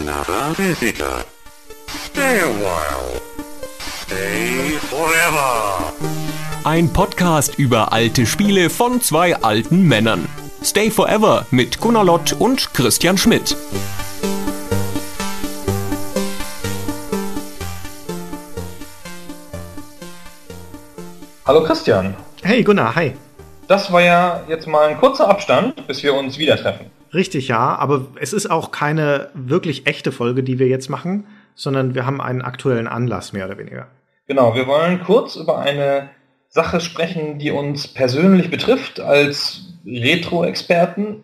another visitor. Stay a while. Stay forever. Ein Podcast über alte Spiele von zwei alten Männern. Stay Forever mit Gunnar Lott und Christian Schmidt. Hallo Christian. Hey Gunnar, hi. Das war ja jetzt mal ein kurzer Abstand, bis wir uns wieder treffen. Richtig, ja, aber es ist auch keine wirklich echte Folge, die wir jetzt machen, sondern wir haben einen aktuellen Anlass, mehr oder weniger. Genau, wir wollen kurz über eine Sache sprechen, die uns persönlich betrifft als Retro-Experten,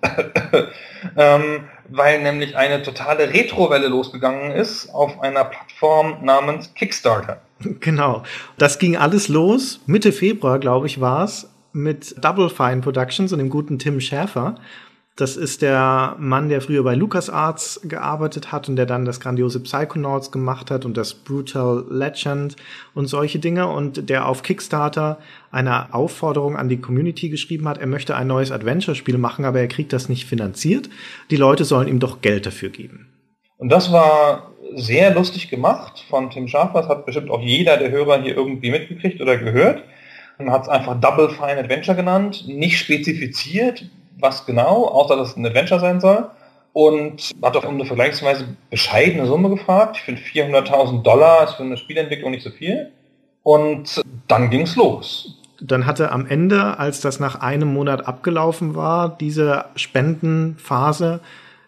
ähm, weil nämlich eine totale Retro-Welle losgegangen ist auf einer Plattform namens Kickstarter. Genau, das ging alles los, Mitte Februar, glaube ich, war es, mit Double Fine Productions und dem guten Tim Schäfer. Das ist der Mann, der früher bei LucasArts gearbeitet hat und der dann das grandiose Psychonauts gemacht hat und das Brutal Legend und solche Dinge und der auf Kickstarter eine Aufforderung an die Community geschrieben hat, er möchte ein neues Adventure-Spiel machen, aber er kriegt das nicht finanziert. Die Leute sollen ihm doch Geld dafür geben. Und das war sehr lustig gemacht von Tim Schafer. Das hat bestimmt auch jeder der Hörer hier irgendwie mitgekriegt oder gehört. Man hat es einfach Double Fine Adventure genannt, nicht spezifiziert, was genau, außer dass es ein Adventure sein soll. Und hat auch um eine vergleichsweise bescheidene Summe gefragt. Ich finde 400.000 Dollar ist für eine Spielentwicklung nicht so viel. Und dann ging es los. Dann hatte am Ende, als das nach einem Monat abgelaufen war, diese Spendenphase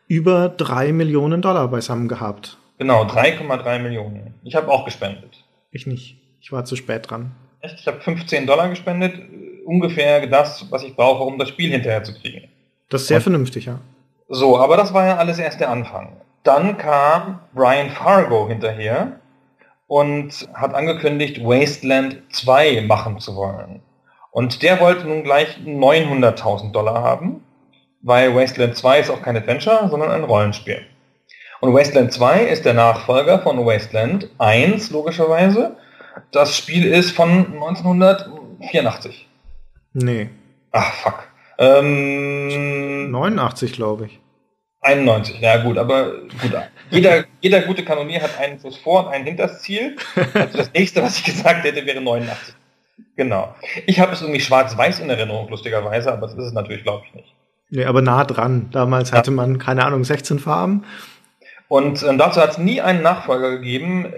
über drei Millionen Dollar beisammen gehabt. Genau, 3,3 Millionen. Ich habe auch gespendet. Ich nicht. Ich war zu spät dran. Echt? Ich habe 15 Dollar gespendet, ungefähr das, was ich brauche, um das Spiel hinterher zu kriegen. Das ist sehr Und, vernünftig, ja. So, aber das war ja alles erst der Anfang. Dann kam Brian Fargo hinterher und hat angekündigt, Wasteland 2 machen zu wollen. Und der wollte nun gleich 900.000 Dollar haben, weil Wasteland 2 ist auch kein Adventure, sondern ein Rollenspiel. Und Wasteland 2 ist der Nachfolger von Wasteland 1, logischerweise. Das Spiel ist von 1984. Nee. Ach, fuck. Ähm, 89, glaube ich. 91, ja gut, aber gut. Jeder, jeder gute Kanonier hat einen Fuß vor und einen hinter das Ziel. Also das nächste, was ich gesagt hätte, wäre 89. Genau. Ich habe es irgendwie schwarz-weiß in Erinnerung, lustigerweise, aber das ist es natürlich, glaube ich, nicht. Nee, aber nah dran. Damals ja. hatte man, keine Ahnung, 16 Farben. Und ähm, dazu hat es nie einen Nachfolger gegeben,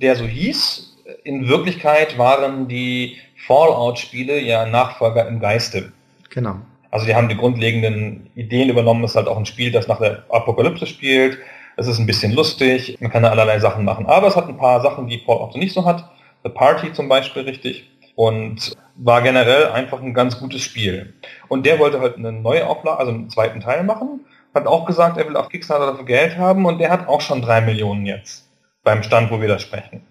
der so hieß. In Wirklichkeit waren die Fallout-Spiele ja Nachfolger im Geiste. Genau. Also die haben die grundlegenden Ideen übernommen. Es ist halt auch ein Spiel, das nach der Apokalypse spielt. Es ist ein bisschen lustig. Man kann da allerlei Sachen machen. Aber es hat ein paar Sachen, die Fallout nicht so hat. The Party zum Beispiel richtig. Und war generell einfach ein ganz gutes Spiel. Und der wollte halt eine neue Auflage, also einen zweiten Teil machen. Hat auch gesagt, er will auf Kickstarter dafür Geld haben und der hat auch schon drei Millionen jetzt. Beim Stand, wo wir das sprechen.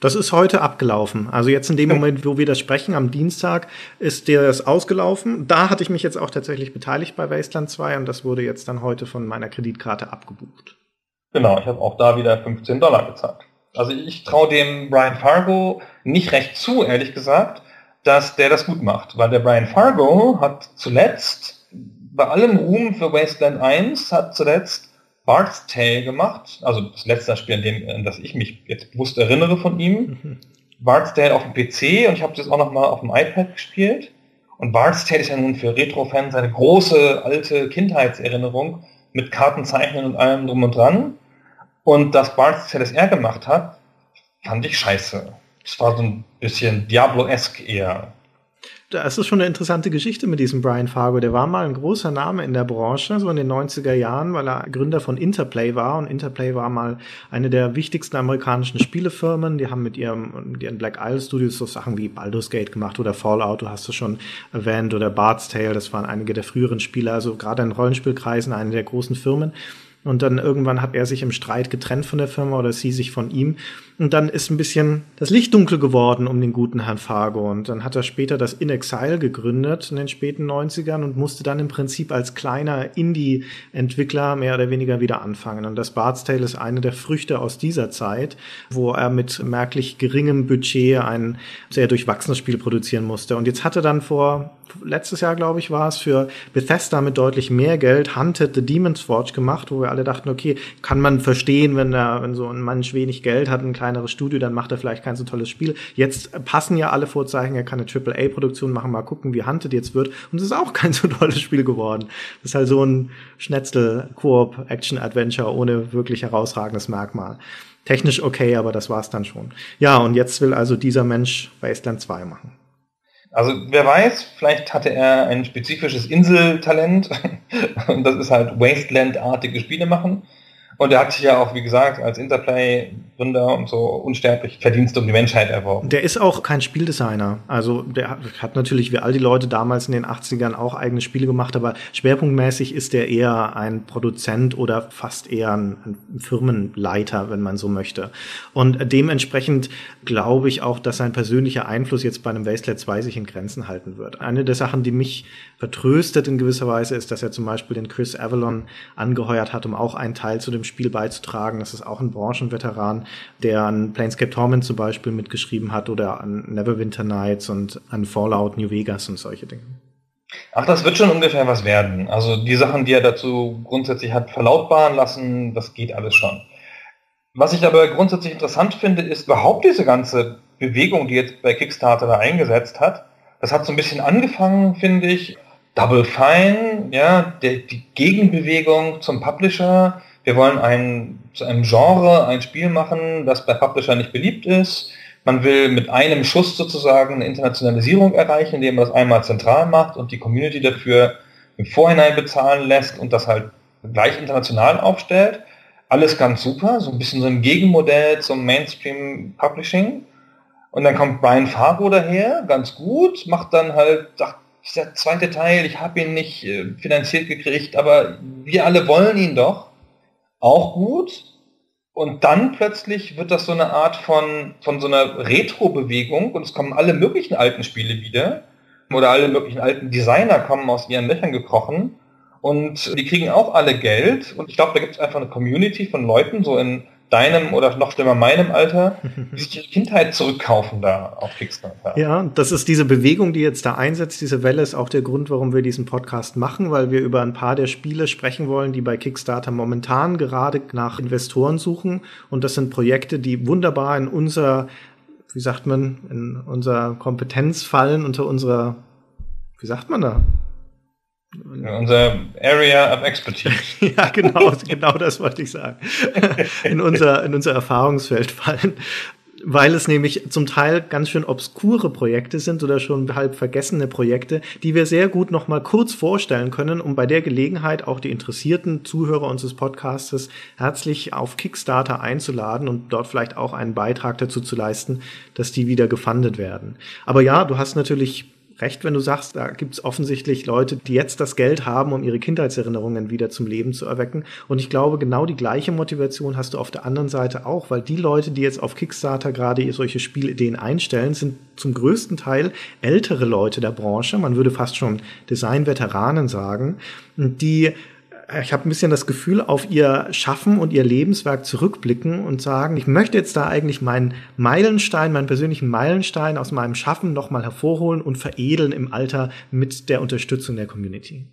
Das ist heute abgelaufen. Also jetzt in dem Moment, wo wir das sprechen, am Dienstag, ist das ausgelaufen. Da hatte ich mich jetzt auch tatsächlich beteiligt bei Wasteland 2 und das wurde jetzt dann heute von meiner Kreditkarte abgebucht. Genau, ich habe auch da wieder 15 Dollar bezahlt. Also ich traue dem Brian Fargo nicht recht zu, ehrlich gesagt, dass der das gut macht. Weil der Brian Fargo hat zuletzt, bei allem Ruhm für Wasteland 1, hat zuletzt Bart's Tale gemacht, also das letzte Spiel, an dem, an das ich mich jetzt bewusst erinnere von ihm. Mhm. Bart's Tale auf dem PC und ich habe das auch noch mal auf dem iPad gespielt. Und Bart's Tale ist ja nun für Retro-Fans eine große alte Kindheitserinnerung mit Kartenzeichnen und allem drum und dran. Und dass Bart's Tale das er gemacht hat, fand ich scheiße. Es war so ein bisschen Diablo-esque eher das ist schon eine interessante Geschichte mit diesem Brian Fargo. Der war mal ein großer Name in der Branche, so in den 90er Jahren, weil er Gründer von Interplay war. Und Interplay war mal eine der wichtigsten amerikanischen Spielefirmen. Die haben mit ihrem, mit ihren Black Isle Studios so Sachen wie Baldur's Gate gemacht oder Fallout, du hast es schon erwähnt, oder Bard's Tale. Das waren einige der früheren Spieler, also gerade in Rollenspielkreisen eine der großen Firmen. Und dann irgendwann hat er sich im Streit getrennt von der Firma oder sie sich von ihm. Und dann ist ein bisschen das Licht dunkel geworden um den guten Herrn Fargo. Und dann hat er später das In Exile gegründet in den späten 90ern und musste dann im Prinzip als kleiner Indie-Entwickler mehr oder weniger wieder anfangen. Und das Bard's Tale ist eine der Früchte aus dieser Zeit, wo er mit merklich geringem Budget ein sehr durchwachsenes Spiel produzieren musste. Und jetzt hat er dann vor letztes Jahr, glaube ich, war es, für Bethesda mit deutlich mehr Geld Hunted the Demon's Forge gemacht, wo wir alle dachten, okay, kann man verstehen, wenn da, wenn so ein Mensch wenig Geld hat, ein kleineres Studio, dann macht er vielleicht kein so tolles Spiel. Jetzt passen ja alle Vorzeichen, er kann eine AAA-Produktion machen, mal gucken, wie Hunted jetzt wird. Und es ist auch kein so tolles Spiel geworden. Das ist halt so ein Schnetzel-Koop-Action-Adventure ohne wirklich herausragendes Merkmal. Technisch okay, aber das war's dann schon. Ja, und jetzt will also dieser Mensch Wasteland 2 machen. Also wer weiß, vielleicht hatte er ein spezifisches Inseltalent und das ist halt Wasteland-artige Spiele machen. Und er hat sich ja auch, wie gesagt, als Interplay-Gründer und so unsterblich Verdienste um die Menschheit erworben. Der ist auch kein Spieldesigner. Also der hat natürlich wie all die Leute damals in den 80ern auch eigene Spiele gemacht, aber schwerpunktmäßig ist er eher ein Produzent oder fast eher ein, ein Firmenleiter, wenn man so möchte. Und dementsprechend glaube ich auch, dass sein persönlicher Einfluss jetzt bei einem Wasteland 2 sich in Grenzen halten wird. Eine der Sachen, die mich vertröstet in gewisser Weise, ist, dass er zum Beispiel den Chris Avalon angeheuert hat, um auch einen Teil zu dem Spiel beizutragen. Das ist auch ein Branchenveteran, der an Planescape Torment zum Beispiel mitgeschrieben hat oder an Neverwinter Nights und an Fallout New Vegas und solche Dinge. Ach, das wird schon ungefähr was werden. Also die Sachen, die er dazu grundsätzlich hat verlautbaren lassen, das geht alles schon. Was ich aber grundsätzlich interessant finde, ist überhaupt diese ganze Bewegung, die jetzt bei Kickstarter da eingesetzt hat. Das hat so ein bisschen angefangen, finde ich. Double Fine, ja, der, die Gegenbewegung zum Publisher, wir wollen ein, zu einem Genre ein Spiel machen, das bei Publisher nicht beliebt ist. Man will mit einem Schuss sozusagen eine Internationalisierung erreichen, indem man das einmal zentral macht und die Community dafür im Vorhinein bezahlen lässt und das halt gleich international aufstellt. Alles ganz super, so ein bisschen so ein Gegenmodell zum Mainstream Publishing. Und dann kommt Brian Fargo daher, ganz gut, macht dann halt, ach, dieser zweite Teil, ich habe ihn nicht äh, finanziert gekriegt, aber wir alle wollen ihn doch auch gut. Und dann plötzlich wird das so eine Art von, von so einer Retro-Bewegung und es kommen alle möglichen alten Spiele wieder. Oder alle möglichen alten Designer kommen aus ihren Löchern gekrochen. Und die kriegen auch alle Geld. Und ich glaube, da gibt es einfach eine Community von Leuten, so in deinem oder noch schlimmer meinem Alter, die sich ihre Kindheit zurückkaufen da auf Kickstarter. Ja, das ist diese Bewegung, die jetzt da einsetzt. Diese Welle ist auch der Grund, warum wir diesen Podcast machen, weil wir über ein paar der Spiele sprechen wollen, die bei Kickstarter momentan gerade nach Investoren suchen. Und das sind Projekte, die wunderbar in unser, wie sagt man, in unser Kompetenz fallen, unter unserer, wie sagt man da? Unser Area of Expertise. ja, genau, genau das wollte ich sagen. In unser, in unser Erfahrungsfeld fallen. Weil es nämlich zum Teil ganz schön obskure Projekte sind oder schon halb vergessene Projekte, die wir sehr gut noch mal kurz vorstellen können, um bei der Gelegenheit auch die interessierten Zuhörer unseres Podcastes herzlich auf Kickstarter einzuladen und dort vielleicht auch einen Beitrag dazu zu leisten, dass die wieder gefundet werden. Aber ja, du hast natürlich recht, wenn du sagst, da gibt es offensichtlich Leute, die jetzt das Geld haben, um ihre Kindheitserinnerungen wieder zum Leben zu erwecken. Und ich glaube, genau die gleiche Motivation hast du auf der anderen Seite auch, weil die Leute, die jetzt auf Kickstarter gerade solche Spielideen einstellen, sind zum größten Teil ältere Leute der Branche. Man würde fast schon Design-Veteranen sagen, die ich habe ein bisschen das Gefühl, auf ihr Schaffen und ihr Lebenswerk zurückblicken und sagen, ich möchte jetzt da eigentlich meinen Meilenstein, meinen persönlichen Meilenstein aus meinem Schaffen nochmal hervorholen und veredeln im Alter mit der Unterstützung der Community.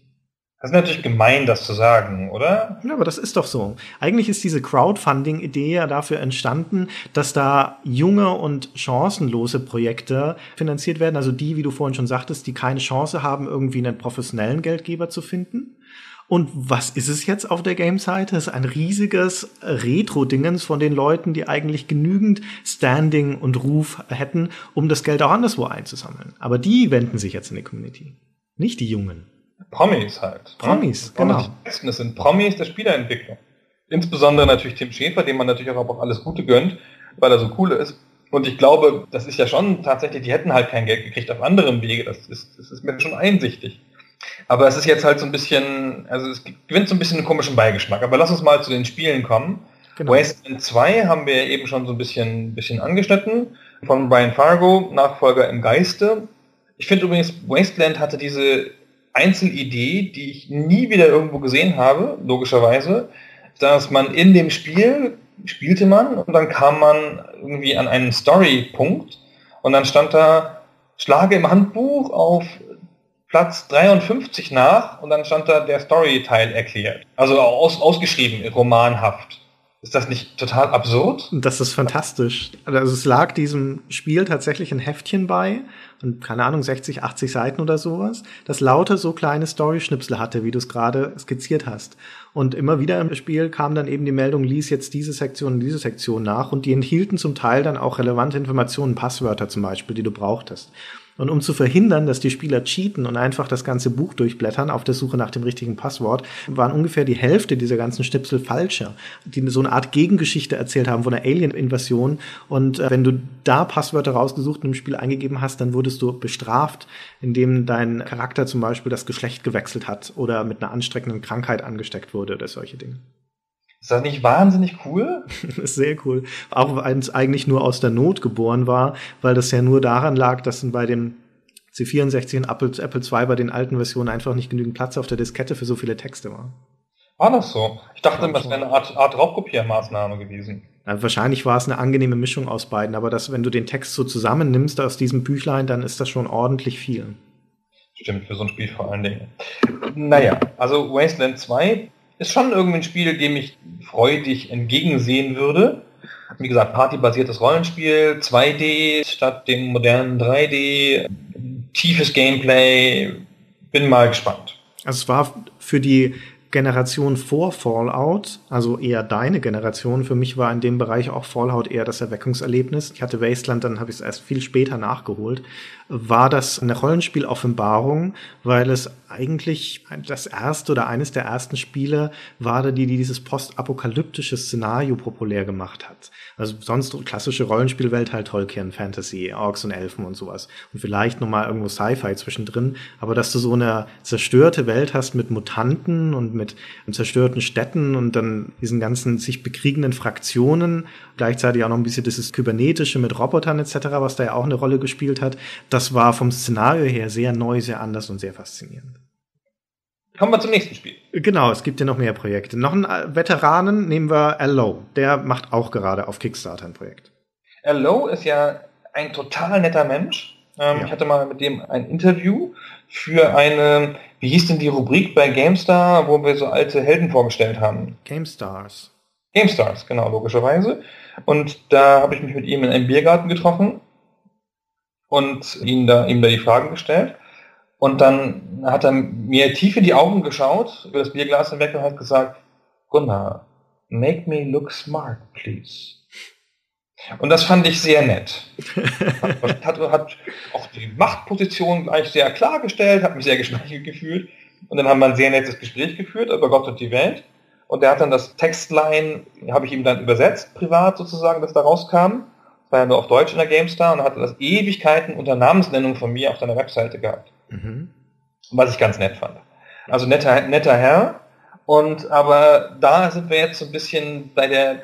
Das ist natürlich gemein, das zu sagen, oder? Ja, aber das ist doch so. Eigentlich ist diese Crowdfunding-Idee ja dafür entstanden, dass da junge und chancenlose Projekte finanziert werden. Also die, wie du vorhin schon sagtest, die keine Chance haben, irgendwie einen professionellen Geldgeber zu finden. Und was ist es jetzt auf der Game-Seite? Es ist ein riesiges Retro-Dingens von den Leuten, die eigentlich genügend Standing und Ruf hätten, um das Geld auch anderswo einzusammeln. Aber die wenden sich jetzt in die Community. Nicht die Jungen. Promis halt. Promis, ja? genau. Das sind Promis der Spieleentwicklung. Insbesondere natürlich Tim Schäfer, dem man natürlich auch alles Gute gönnt, weil er so cool ist. Und ich glaube, das ist ja schon tatsächlich, die hätten halt kein Geld gekriegt auf anderem Wege. Das ist, das ist mir schon einsichtig. Aber es ist jetzt halt so ein bisschen, also es gewinnt so ein bisschen einen komischen Beigeschmack. Aber lass uns mal zu den Spielen kommen. Genau. Wasteland 2 haben wir eben schon so ein bisschen, bisschen angeschnitten. Von Brian Fargo, Nachfolger im Geiste. Ich finde übrigens, Wasteland hatte diese Einzelidee, die ich nie wieder irgendwo gesehen habe, logischerweise, dass man in dem Spiel spielte man und dann kam man irgendwie an einen Story-Punkt und dann stand da, schlage im Handbuch auf Platz 53 nach und dann stand da der Story-Teil erklärt. Also aus, ausgeschrieben, romanhaft. Ist das nicht total absurd? Das ist fantastisch. Also es lag diesem Spiel tatsächlich ein Heftchen bei und keine Ahnung, 60, 80 Seiten oder sowas, das lauter so kleine Story-Schnipsel hatte, wie du es gerade skizziert hast. Und immer wieder im Spiel kam dann eben die Meldung, lies jetzt diese Sektion und diese Sektion nach und die enthielten zum Teil dann auch relevante Informationen, Passwörter zum Beispiel, die du brauchtest. Und um zu verhindern, dass die Spieler cheaten und einfach das ganze Buch durchblättern auf der Suche nach dem richtigen Passwort, waren ungefähr die Hälfte dieser ganzen Schnipsel falscher, die so eine Art Gegengeschichte erzählt haben von einer Alien-Invasion. Und äh, wenn du da Passwörter rausgesucht und im Spiel eingegeben hast, dann wurdest du bestraft, indem dein Charakter zum Beispiel das Geschlecht gewechselt hat oder mit einer anstreckenden Krankheit angesteckt wurde oder solche Dinge. Ist das nicht wahnsinnig cool? das ist sehr cool. Auch wenn es eigentlich nur aus der Not geboren war, weil das ja nur daran lag, dass bei dem C64 und Apple, Apple II bei den alten Versionen einfach nicht genügend Platz auf der Diskette für so viele Texte war. War das so? Ich dachte, das wäre eine Art, Art Raubkopiermaßnahme gewesen. Ja, wahrscheinlich war es eine angenehme Mischung aus beiden, aber das, wenn du den Text so zusammennimmst aus diesem Büchlein, dann ist das schon ordentlich viel. Stimmt, für so ein Spiel vor allen Dingen. Naja, also Wasteland 2 ist schon irgendwie ein Spiel, dem ich freudig entgegensehen würde. Wie gesagt, partybasiertes Rollenspiel, 2D statt dem modernen 3D, tiefes Gameplay, bin mal gespannt. Also es war für die Generation vor Fallout, also eher deine Generation. Für mich war in dem Bereich auch Fallout eher das Erweckungserlebnis. Ich hatte Wasteland, dann habe ich es erst viel später nachgeholt. War das eine Rollenspiel-Offenbarung, weil es eigentlich das erste oder eines der ersten Spiele war, die dieses postapokalyptische Szenario populär gemacht hat. Also sonst klassische Rollenspielwelt halt Tolkien, Fantasy, Orks und Elfen und sowas. Und vielleicht nochmal irgendwo Sci-Fi zwischendrin. Aber dass du so eine zerstörte Welt hast mit Mutanten und mit zerstörten Städten und dann diesen ganzen sich bekriegenden Fraktionen, gleichzeitig auch noch ein bisschen dieses Kybernetische mit Robotern etc., was da ja auch eine Rolle gespielt hat, das war vom Szenario her sehr neu, sehr anders und sehr faszinierend. Kommen wir zum nächsten Spiel. Genau, es gibt ja noch mehr Projekte. Noch einen äh, Veteranen nehmen wir Allo. Der macht auch gerade auf Kickstarter ein Projekt. Allo ist ja ein total netter Mensch. Ähm, ja. Ich hatte mal mit dem ein Interview für eine, wie hieß denn die Rubrik bei GameStar, wo wir so alte Helden vorgestellt haben? GameStars. GameStars, genau, logischerweise. Und da habe ich mich mit ihm in einem Biergarten getroffen und ihn da, ihm da die Fragen gestellt. Und dann hat er mir tief in die Augen geschaut, über das Bierglas hinweg und hat gesagt, Gunnar, make me look smart, please. Und das fand ich sehr nett. hat, hat, hat auch die Machtposition gleich sehr klargestellt, hat mich sehr geschmeichelt gefühlt. Und dann haben wir ein sehr nettes Gespräch geführt über Gott und die Welt. Und der hat dann das Textline, habe ich ihm dann übersetzt, privat sozusagen, das da rauskam. Das war ja nur auf Deutsch in der GameStar und hatte das Ewigkeiten unter Namensnennung von mir auf seiner Webseite gehabt. Mhm. Was ich ganz nett fand. Also netter, netter Herr. Und aber da sind wir jetzt so ein bisschen bei der,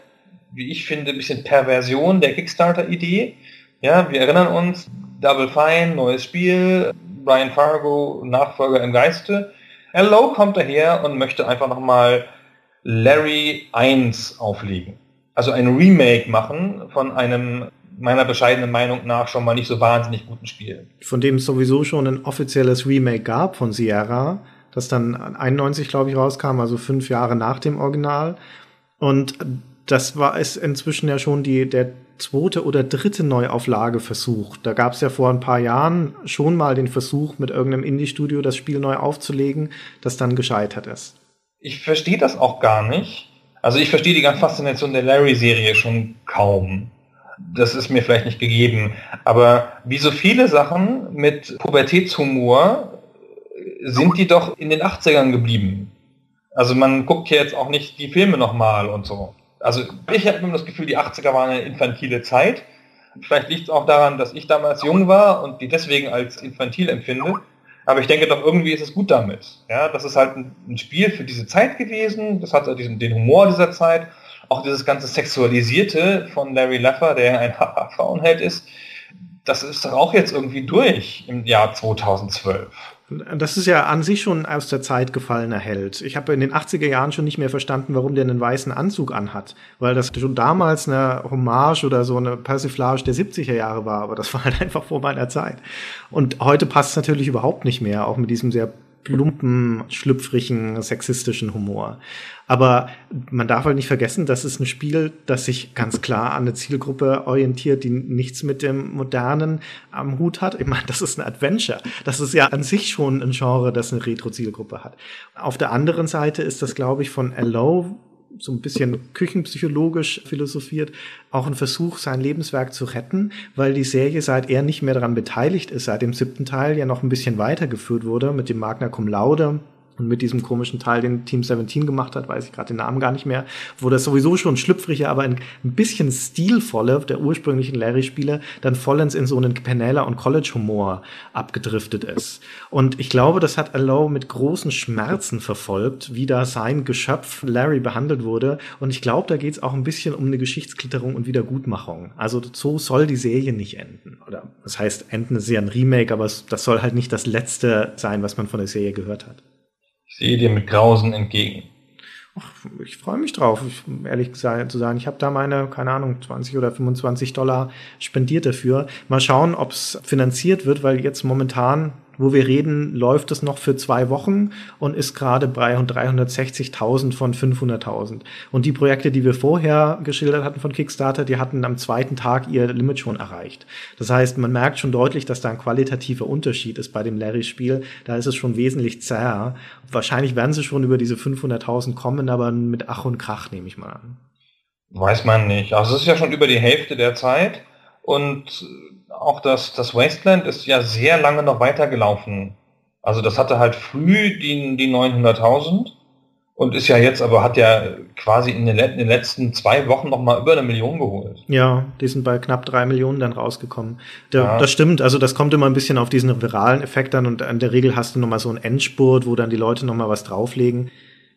wie ich finde, ein bisschen Perversion der Kickstarter-Idee. Ja, wir erinnern uns, Double Fine, neues Spiel, Brian Fargo, Nachfolger im Geiste. Hello kommt daher und möchte einfach nochmal Larry 1 auflegen. Also ein Remake machen von einem meiner bescheidenen Meinung nach schon mal nicht so wahnsinnig guten Spiel. Von dem es sowieso schon ein offizielles Remake gab von Sierra, das dann 91, glaube ich, rauskam, also fünf Jahre nach dem Original. Und das war es inzwischen ja schon die, der zweite oder dritte Neuauflageversuch. Da gab es ja vor ein paar Jahren schon mal den Versuch, mit irgendeinem Indie-Studio das Spiel neu aufzulegen, das dann gescheitert ist. Ich verstehe das auch gar nicht. Also ich verstehe die ganze Faszination der Larry-Serie schon kaum das ist mir vielleicht nicht gegeben. Aber wie so viele Sachen mit Pubertätshumor sind die doch in den 80ern geblieben. Also man guckt hier jetzt auch nicht die Filme nochmal und so. Also ich habe immer das Gefühl, die 80er waren eine infantile Zeit. Vielleicht liegt es auch daran, dass ich damals jung war und die deswegen als infantil empfinde. Aber ich denke doch, irgendwie ist es gut damit. Ja, das ist halt ein, ein Spiel für diese Zeit gewesen. Das hat diesen, den Humor dieser Zeit auch dieses ganze Sexualisierte von Larry Laffer, der ein Frauenheld ist, das ist doch auch jetzt irgendwie durch im Jahr 2012. Das ist ja an sich schon aus der Zeit gefallener Held. Ich habe in den 80er Jahren schon nicht mehr verstanden, warum der einen weißen Anzug anhat, weil das schon damals eine Hommage oder so eine Persiflage der 70er Jahre war, aber das war halt einfach vor meiner Zeit. Und heute passt es natürlich überhaupt nicht mehr, auch mit diesem sehr plumpen, schlüpfrigen, sexistischen Humor. Aber man darf halt nicht vergessen, das ist ein Spiel, das sich ganz klar an eine Zielgruppe orientiert, die nichts mit dem Modernen am Hut hat. Ich meine, das ist ein Adventure. Das ist ja an sich schon ein Genre, das eine Retro-Zielgruppe hat. Auf der anderen Seite ist das, glaube ich, von Allo so ein bisschen küchenpsychologisch philosophiert, auch ein Versuch, sein Lebenswerk zu retten, weil die Serie, seit er nicht mehr daran beteiligt ist, seit dem siebten Teil ja noch ein bisschen weitergeführt wurde mit dem Magna Cum Laude und mit diesem komischen Teil, den Team 17 gemacht hat, weiß ich gerade den Namen gar nicht mehr, wo das sowieso schon schlüpfrige, aber ein, bisschen stilvolle der ursprünglichen Larry-Spiele dann vollends in so einen Penela- und College-Humor abgedriftet ist. Und ich glaube, das hat Allo mit großen Schmerzen verfolgt, wie da sein Geschöpf Larry behandelt wurde. Und ich glaube, da geht es auch ein bisschen um eine Geschichtsklitterung und Wiedergutmachung. Also so soll die Serie nicht enden. Oder das heißt, enden ist ja ein Remake, aber das soll halt nicht das letzte sein, was man von der Serie gehört hat. Sehe dir mit Grausen entgegen. Ach, ich freue mich drauf, ich, ehrlich zu sagen. Ich habe da meine, keine Ahnung, 20 oder 25 Dollar spendiert dafür. Mal schauen, ob es finanziert wird, weil jetzt momentan wo wir reden, läuft es noch für zwei Wochen und ist gerade bei 360.000 von 500.000. Und die Projekte, die wir vorher geschildert hatten von Kickstarter, die hatten am zweiten Tag ihr Limit schon erreicht. Das heißt, man merkt schon deutlich, dass da ein qualitativer Unterschied ist bei dem Larry-Spiel. Da ist es schon wesentlich zäher. Wahrscheinlich werden sie schon über diese 500.000 kommen, aber mit Ach und Krach nehme ich mal an. Weiß man nicht. Also es ist ja schon über die Hälfte der Zeit und auch das, das Wasteland ist ja sehr lange noch weitergelaufen. Also das hatte halt früh die, die 900.000 und ist ja jetzt, aber hat ja quasi in den, in den letzten zwei Wochen noch mal über eine Million geholt. Ja, die sind bei knapp drei Millionen dann rausgekommen. Der, ja. Das stimmt, also das kommt immer ein bisschen auf diesen viralen Effekt an und in der Regel hast du noch mal so einen Endspurt, wo dann die Leute noch mal was drauflegen.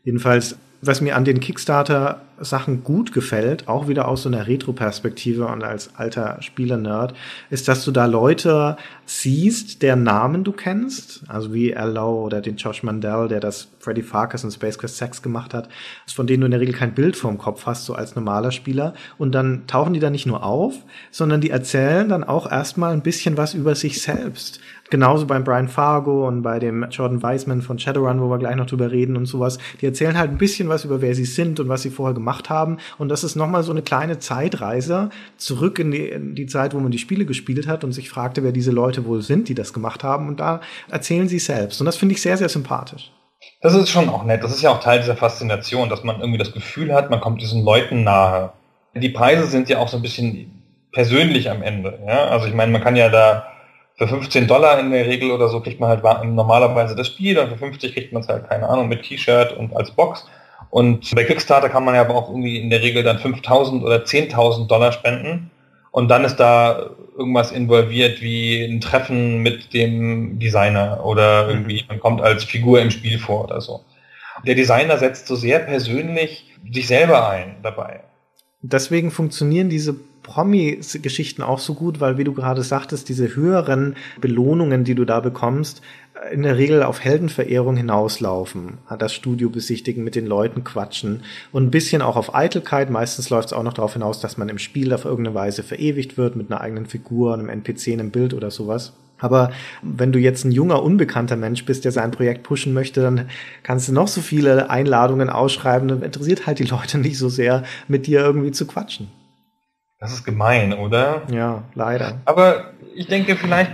Jedenfalls was mir an den Kickstarter-Sachen gut gefällt, auch wieder aus so einer Retro-Perspektive und als alter Spieler-Nerd, ist, dass du da Leute siehst, deren Namen du kennst, also wie Lowe oder den Josh Mandel, der das Freddy Farkas in Space Quest 6 gemacht hat, von denen du in der Regel kein Bild vorm Kopf hast, so als normaler Spieler. Und dann tauchen die da nicht nur auf, sondern die erzählen dann auch erstmal ein bisschen was über sich selbst. Genauso beim Brian Fargo und bei dem Jordan Weisman von Shadowrun, wo wir gleich noch drüber reden und sowas. Die erzählen halt ein bisschen was über wer sie sind und was sie vorher gemacht haben. Und das ist nochmal so eine kleine Zeitreise zurück in die, in die Zeit, wo man die Spiele gespielt hat und sich fragte, wer diese Leute wohl sind, die das gemacht haben. Und da erzählen sie selbst. Und das finde ich sehr, sehr sympathisch. Das ist schon auch nett. Das ist ja auch Teil dieser Faszination, dass man irgendwie das Gefühl hat, man kommt diesen Leuten nahe. Die Preise sind ja auch so ein bisschen persönlich am Ende. Ja? Also ich meine, man kann ja da für 15 Dollar in der Regel oder so kriegt man halt normalerweise das Spiel und für 50 kriegt man es halt, keine Ahnung, mit T-Shirt und als Box. Und bei Kickstarter kann man ja aber auch irgendwie in der Regel dann 5000 oder 10.000 Dollar spenden. Und dann ist da irgendwas involviert wie ein Treffen mit dem Designer oder mhm. irgendwie man kommt als Figur im Spiel vor oder so. Der Designer setzt so sehr persönlich sich selber ein dabei. Deswegen funktionieren diese Promi-Geschichten auch so gut, weil wie du gerade sagtest, diese höheren Belohnungen, die du da bekommst, in der Regel auf Heldenverehrung hinauslaufen. Das Studio besichtigen, mit den Leuten quatschen und ein bisschen auch auf Eitelkeit. Meistens läuft es auch noch darauf hinaus, dass man im Spiel auf irgendeine Weise verewigt wird mit einer eigenen Figur, einem NPC, einem Bild oder sowas. Aber wenn du jetzt ein junger, unbekannter Mensch bist, der sein Projekt pushen möchte, dann kannst du noch so viele Einladungen ausschreiben. Dann interessiert halt die Leute nicht so sehr, mit dir irgendwie zu quatschen. Das ist gemein, oder? Ja, leider. Aber ich denke, vielleicht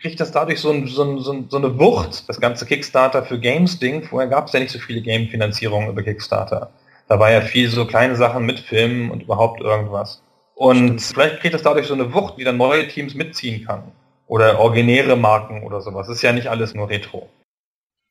kriegt das dadurch so, ein, so, ein, so, eine Wucht, das ganze Kickstarter für Games-Ding. Vorher gab es ja nicht so viele Game-Finanzierungen über Kickstarter. Da war ja viel so kleine Sachen mit Filmen und überhaupt irgendwas. Und Stimmt. vielleicht kriegt das dadurch so eine Wucht, die dann neue Teams mitziehen kann. Oder originäre Marken oder sowas. Das ist ja nicht alles nur Retro.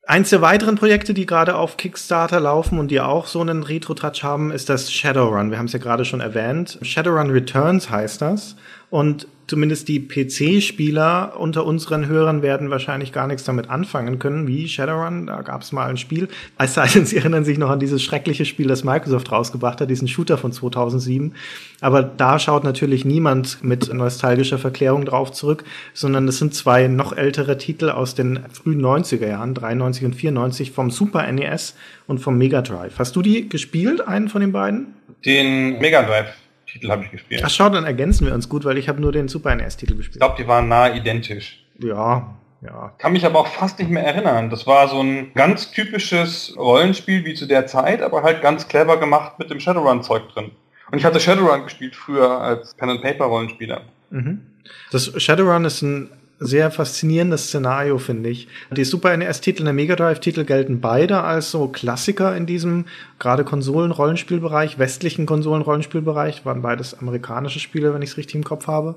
Eins der weiteren Projekte, die gerade auf Kickstarter laufen und die auch so einen Retro-Touch haben, ist das Shadowrun. Wir haben es ja gerade schon erwähnt. Shadowrun Returns heißt das. Und zumindest die PC-Spieler unter unseren Hörern werden wahrscheinlich gar nichts damit anfangen können, wie Shadowrun. Da gab es mal ein Spiel. Es sei denn, sie erinnern sich noch an dieses schreckliche Spiel, das Microsoft rausgebracht hat, diesen Shooter von 2007. Aber da schaut natürlich niemand mit nostalgischer Verklärung drauf zurück, sondern es sind zwei noch ältere Titel aus den frühen 90er Jahren, 93 und 94, vom Super NES und vom Mega Drive. Hast du die gespielt, einen von den beiden? Den Mega Drive Titel habe ich gespielt. Ach schau, dann ergänzen wir uns gut, weil ich habe nur den Super NES-Titel gespielt. Ich glaube, die waren nahe identisch. Ja, ja. Kann mich aber auch fast nicht mehr erinnern. Das war so ein ganz typisches Rollenspiel wie zu der Zeit, aber halt ganz clever gemacht mit dem Shadowrun-Zeug drin. Und ich hatte Shadowrun gespielt früher als Pen-and-Paper-Rollenspieler. Mhm. Das Shadowrun ist ein sehr faszinierendes Szenario, finde ich. Die Super NES-Titel und der Mega Drive-Titel gelten beide als so Klassiker in diesem gerade Konsolen-Rollenspielbereich, westlichen Konsolen-Rollenspielbereich, waren beides amerikanische Spiele, wenn ich es richtig im Kopf habe.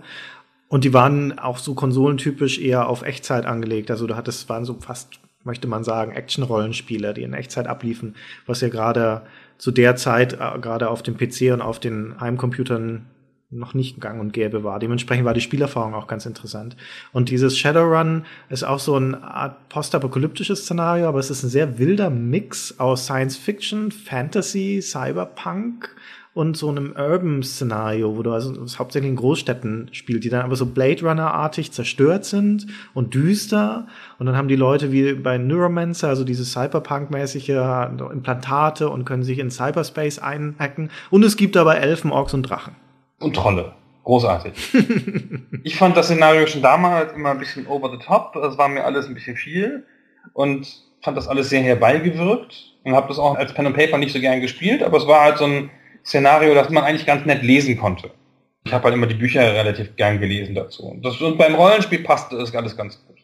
Und die waren auch so konsolentypisch eher auf Echtzeit angelegt. Also du hattest, waren so fast, möchte man sagen, Action-Rollenspiele, die in Echtzeit abliefen, was ja gerade zu der Zeit, äh, gerade auf dem PC und auf den Heimcomputern noch nicht gang und gäbe war. Dementsprechend war die Spielerfahrung auch ganz interessant. Und dieses Shadowrun ist auch so eine Art postapokalyptisches Szenario, aber es ist ein sehr wilder Mix aus Science Fiction, Fantasy, Cyberpunk und so einem Urban-Szenario, wo du also hauptsächlich in Großstädten spielt, die dann aber so Blade Runner-artig zerstört sind und düster. Und dann haben die Leute wie bei Neuromancer, also diese Cyberpunk-mäßige Implantate und können sich in Cyberspace einhacken. Und es gibt aber Elfen, Orks und Drachen. Und Trolle. Großartig. ich fand das Szenario schon damals immer ein bisschen over the top. Das war mir alles ein bisschen viel. Und fand das alles sehr herbeigewirkt. Und habe das auch als Pen and Paper nicht so gern gespielt. Aber es war halt so ein Szenario, das man eigentlich ganz nett lesen konnte. Ich habe halt immer die Bücher relativ gern gelesen dazu. Und, das, und beim Rollenspiel passte das alles ganz gut.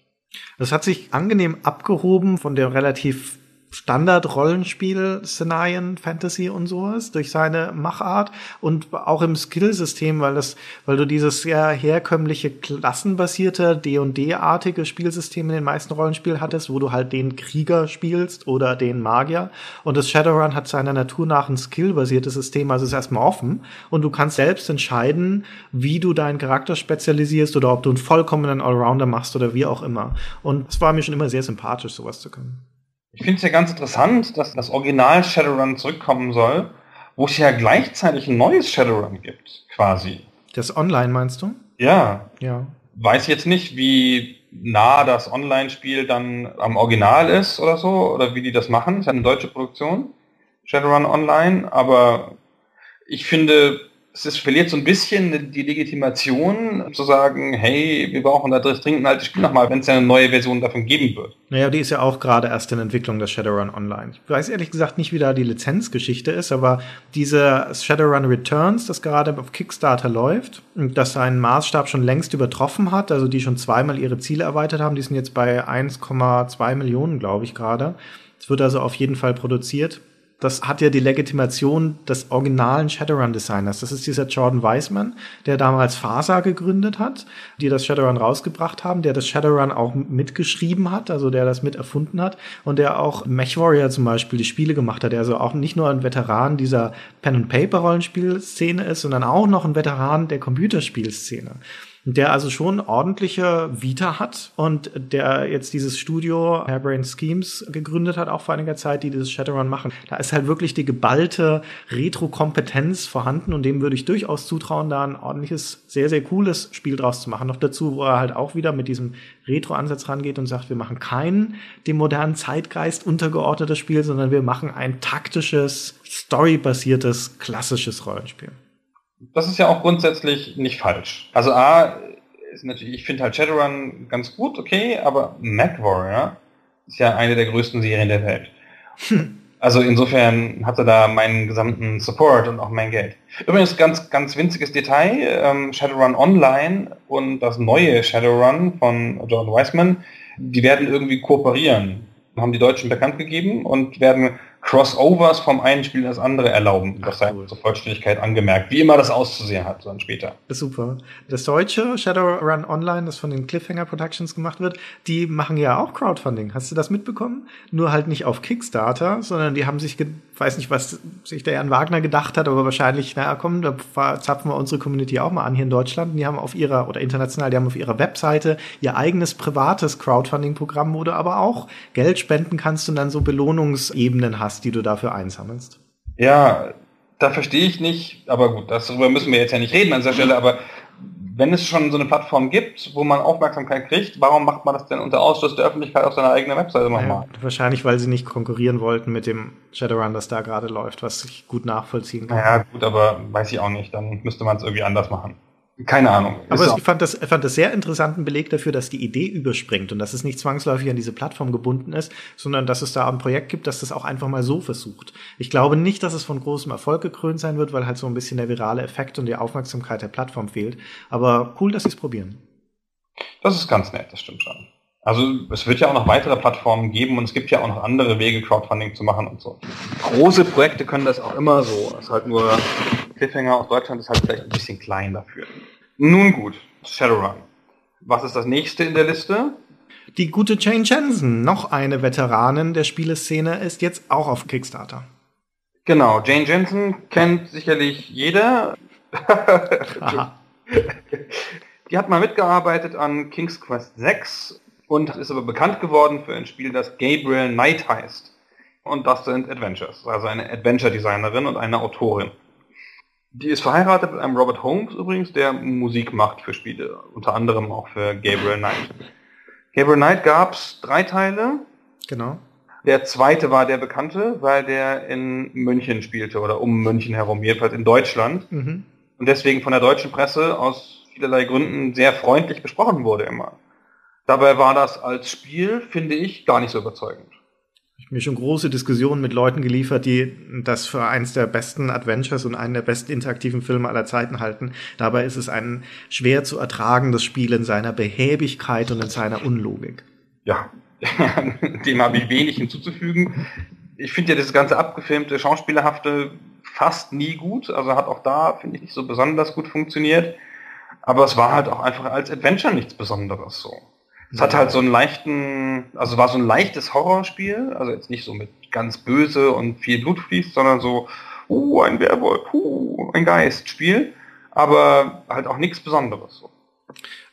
Das hat sich angenehm abgehoben von der relativ Standard-Rollenspiel-Szenarien, Fantasy und sowas durch seine Machart und auch im Skillsystem, weil das, weil du dieses sehr herkömmliche klassenbasierte D&D-artige Spielsystem in den meisten Rollenspielen hattest, wo du halt den Krieger spielst oder den Magier und das Shadowrun hat seiner Natur nach ein skillbasiertes System, also ist erstmal offen und du kannst selbst entscheiden, wie du deinen Charakter spezialisierst oder ob du einen vollkommenen Allrounder machst oder wie auch immer. Und es war mir schon immer sehr sympathisch, sowas zu können. Ich finde es ja ganz interessant, dass das Original Shadowrun zurückkommen soll, wo es ja gleichzeitig ein neues Shadowrun gibt, quasi. Das Online meinst du? Ja. Ja. Weiß jetzt nicht, wie nah das Online-Spiel dann am Original ist oder so, oder wie die das machen. ist ja eine deutsche Produktion, Shadowrun Online, aber ich finde, es ist, verliert so ein bisschen die Legitimation zu sagen, hey, wir brauchen da dringend ein altes Spiel nochmal, wenn es ja eine neue Version davon geben wird. Naja, die ist ja auch gerade erst in Entwicklung, das Shadowrun Online. Ich weiß ehrlich gesagt nicht, wie da die Lizenzgeschichte ist, aber diese Shadowrun Returns, das gerade auf Kickstarter läuft, das seinen Maßstab schon längst übertroffen hat, also die schon zweimal ihre Ziele erweitert haben, die sind jetzt bei 1,2 Millionen, glaube ich, gerade. Es wird also auf jeden Fall produziert das hat ja die Legitimation des originalen Shadowrun-Designers. Das ist dieser Jordan Weisman, der damals Fasa gegründet hat, die das Shadowrun rausgebracht haben, der das Shadowrun auch mitgeschrieben hat, also der das mit erfunden hat und der auch MechWarrior zum Beispiel die Spiele gemacht hat, der also auch nicht nur ein Veteran dieser Pen-and-Paper-Rollenspielszene ist, sondern auch noch ein Veteran der Computerspielszene der also schon ordentliche Vita hat und der jetzt dieses Studio Hairbrain Schemes gegründet hat, auch vor einiger Zeit, die dieses Shadowrun machen. Da ist halt wirklich die geballte Retro-Kompetenz vorhanden und dem würde ich durchaus zutrauen, da ein ordentliches, sehr, sehr cooles Spiel draus zu machen. Noch dazu, wo er halt auch wieder mit diesem Retro-Ansatz rangeht und sagt, wir machen kein dem modernen Zeitgeist untergeordnetes Spiel, sondern wir machen ein taktisches, storybasiertes, klassisches Rollenspiel das ist ja auch grundsätzlich nicht falsch. Also A, ist natürlich, ich finde halt Shadowrun ganz gut, okay, aber MacWarrior ist ja eine der größten Serien der Welt. Also insofern hat er da meinen gesamten Support und auch mein Geld. Übrigens ganz, ganz winziges Detail, ähm, Shadowrun Online und das neue Shadowrun von John Weisman, die werden irgendwie kooperieren. Haben die Deutschen bekannt gegeben und werden Crossovers vom einen Spiel in das andere erlauben. Das sei cool. zur Vollständigkeit angemerkt, wie immer das auszusehen hat, dann später. Super. Das deutsche Shadowrun Online, das von den Cliffhanger Productions gemacht wird, die machen ja auch Crowdfunding. Hast du das mitbekommen? Nur halt nicht auf Kickstarter, sondern die haben sich weiß nicht, was sich der Jan Wagner gedacht hat, aber wahrscheinlich, naja, komm, da zapfen wir unsere Community auch mal an hier in Deutschland. Die haben auf ihrer, oder international, die haben auf ihrer Webseite ihr eigenes privates Crowdfunding-Programm, wo du aber auch Geld spenden kannst und dann so Belohnungsebenen hast, die du dafür einsammelst. Ja, da verstehe ich nicht, aber gut, darüber müssen wir jetzt ja nicht reden an dieser Stelle, aber wenn es schon so eine Plattform gibt, wo man Aufmerksamkeit kriegt, warum macht man das denn unter Ausschluss der Öffentlichkeit auf seiner eigenen Webseite nochmal? Ja, wahrscheinlich, weil sie nicht konkurrieren wollten mit dem Shadowrun, das da gerade läuft, was ich gut nachvollziehen kann. Ja, gut, aber weiß ich auch nicht. Dann müsste man es irgendwie anders machen. Keine Ahnung. Aber ich fand das, fand das sehr interessanten Beleg dafür, dass die Idee überspringt und dass es nicht zwangsläufig an diese Plattform gebunden ist, sondern dass es da ein Projekt gibt, das das auch einfach mal so versucht. Ich glaube nicht, dass es von großem Erfolg gekrönt sein wird, weil halt so ein bisschen der virale Effekt und die Aufmerksamkeit der Plattform fehlt. Aber cool, dass sie es probieren. Das ist ganz nett, das stimmt schon. Also es wird ja auch noch weitere Plattformen geben und es gibt ja auch noch andere Wege, Crowdfunding zu machen und so. Große Projekte können das auch immer so. Das ist halt nur Cliffhanger aus Deutschland ist halt vielleicht ein bisschen klein dafür. Nun gut, Shadowrun. Was ist das nächste in der Liste? Die gute Jane Jensen, noch eine Veteranin der Spieleszene, ist jetzt auch auf Kickstarter. Genau, Jane Jensen kennt sicherlich jeder. Die hat mal mitgearbeitet an King's Quest 6 und ist aber bekannt geworden für ein Spiel, das Gabriel Knight heißt. Und das sind Adventures, also eine Adventure-Designerin und eine Autorin. Die ist verheiratet mit einem Robert Holmes übrigens, der Musik macht für Spiele, unter anderem auch für Gabriel Knight. Gabriel Knight gab es drei Teile. Genau. Der zweite war der bekannte, weil der in München spielte oder um München herum, jedenfalls in Deutschland. Mhm. Und deswegen von der deutschen Presse aus vielerlei Gründen sehr freundlich besprochen wurde immer. Dabei war das als Spiel, finde ich, gar nicht so überzeugend. Ich habe mir schon große Diskussionen mit Leuten geliefert, die das für eins der besten Adventures und einen der besten interaktiven Filme aller Zeiten halten. Dabei ist es ein schwer zu ertragendes Spiel in seiner Behäbigkeit und in seiner Unlogik. Ja, dem habe ich wenig hinzuzufügen. Ich finde ja das ganze abgefilmte, schauspielerhafte fast nie gut. Also hat auch da, finde ich, nicht so besonders gut funktioniert. Aber es war halt auch einfach als Adventure nichts Besonderes so. Es hat halt so einen leichten, also war so ein leichtes Horrorspiel, also jetzt nicht so mit ganz böse und viel Blut fließt, sondern so, uh, ein Werwolf, uh, ein Geist-Spiel, aber halt auch nichts Besonderes. So.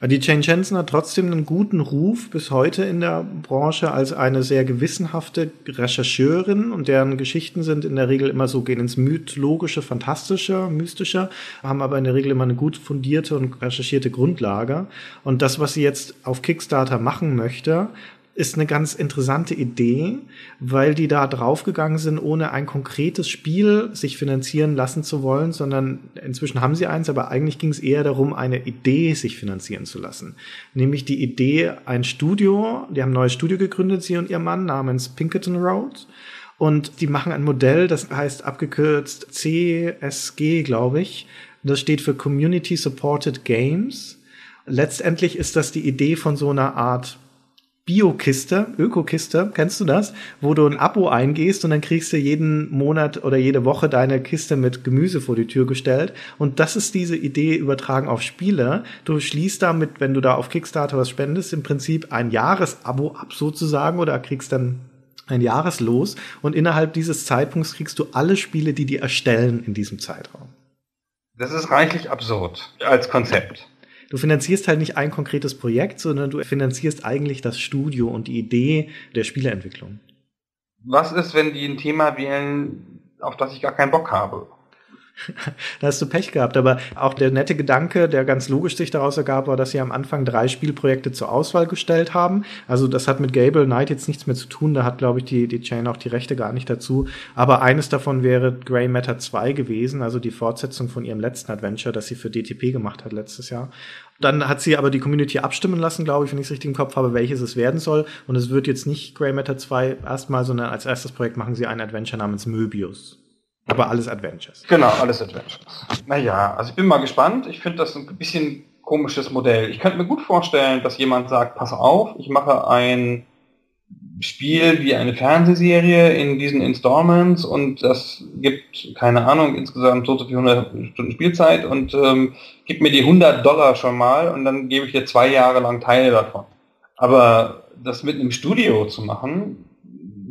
Die Jane Jensen hat trotzdem einen guten Ruf bis heute in der Branche als eine sehr gewissenhafte Rechercheurin und deren Geschichten sind in der Regel immer so, gehen ins mythologische, fantastische, mystische, haben aber in der Regel immer eine gut fundierte und recherchierte Grundlage. Und das, was sie jetzt auf Kickstarter machen möchte, ist eine ganz interessante Idee, weil die da draufgegangen sind, ohne ein konkretes Spiel sich finanzieren lassen zu wollen, sondern inzwischen haben sie eins, aber eigentlich ging es eher darum, eine Idee sich finanzieren zu lassen. Nämlich die Idee, ein Studio, die haben ein neues Studio gegründet, sie und ihr Mann, namens Pinkerton Road. Und die machen ein Modell, das heißt abgekürzt CSG, glaube ich. Das steht für Community Supported Games. Letztendlich ist das die Idee von so einer Art Bio-Kiste, Öko-Kiste, kennst du das? Wo du ein Abo eingehst und dann kriegst du jeden Monat oder jede Woche deine Kiste mit Gemüse vor die Tür gestellt. Und das ist diese Idee übertragen auf Spiele. Du schließt damit, wenn du da auf Kickstarter was spendest, im Prinzip ein Jahresabo ab sozusagen oder kriegst dann ein Jahreslos. Und innerhalb dieses Zeitpunkts kriegst du alle Spiele, die die erstellen in diesem Zeitraum. Das ist reichlich absurd als Konzept du finanzierst halt nicht ein konkretes Projekt, sondern du finanzierst eigentlich das Studio und die Idee der Spieleentwicklung. Was ist, wenn die ein Thema wählen, auf das ich gar keinen Bock habe? Da hast du Pech gehabt. Aber auch der nette Gedanke, der ganz logisch sich daraus ergab, war, dass sie am Anfang drei Spielprojekte zur Auswahl gestellt haben. Also das hat mit Gable Knight jetzt nichts mehr zu tun. Da hat, glaube ich, die, die Chain auch die Rechte gar nicht dazu. Aber eines davon wäre Grey Matter 2 gewesen, also die Fortsetzung von ihrem letzten Adventure, das sie für DTP gemacht hat letztes Jahr. Dann hat sie aber die Community abstimmen lassen, glaube ich, wenn ich es richtig im Kopf habe, welches es werden soll. Und es wird jetzt nicht Grey Matter 2 erstmal, sondern als erstes Projekt machen sie ein Adventure namens Möbius. Aber alles Adventures. Genau, alles Adventures. Naja, also ich bin mal gespannt. Ich finde das ein bisschen komisches Modell. Ich könnte mir gut vorstellen, dass jemand sagt, pass auf, ich mache ein Spiel wie eine Fernsehserie in diesen Installments und das gibt, keine Ahnung, insgesamt so, viel 100 Stunden Spielzeit und ähm, gib mir die 100 Dollar schon mal und dann gebe ich dir zwei Jahre lang Teile davon. Aber das mit einem Studio zu machen,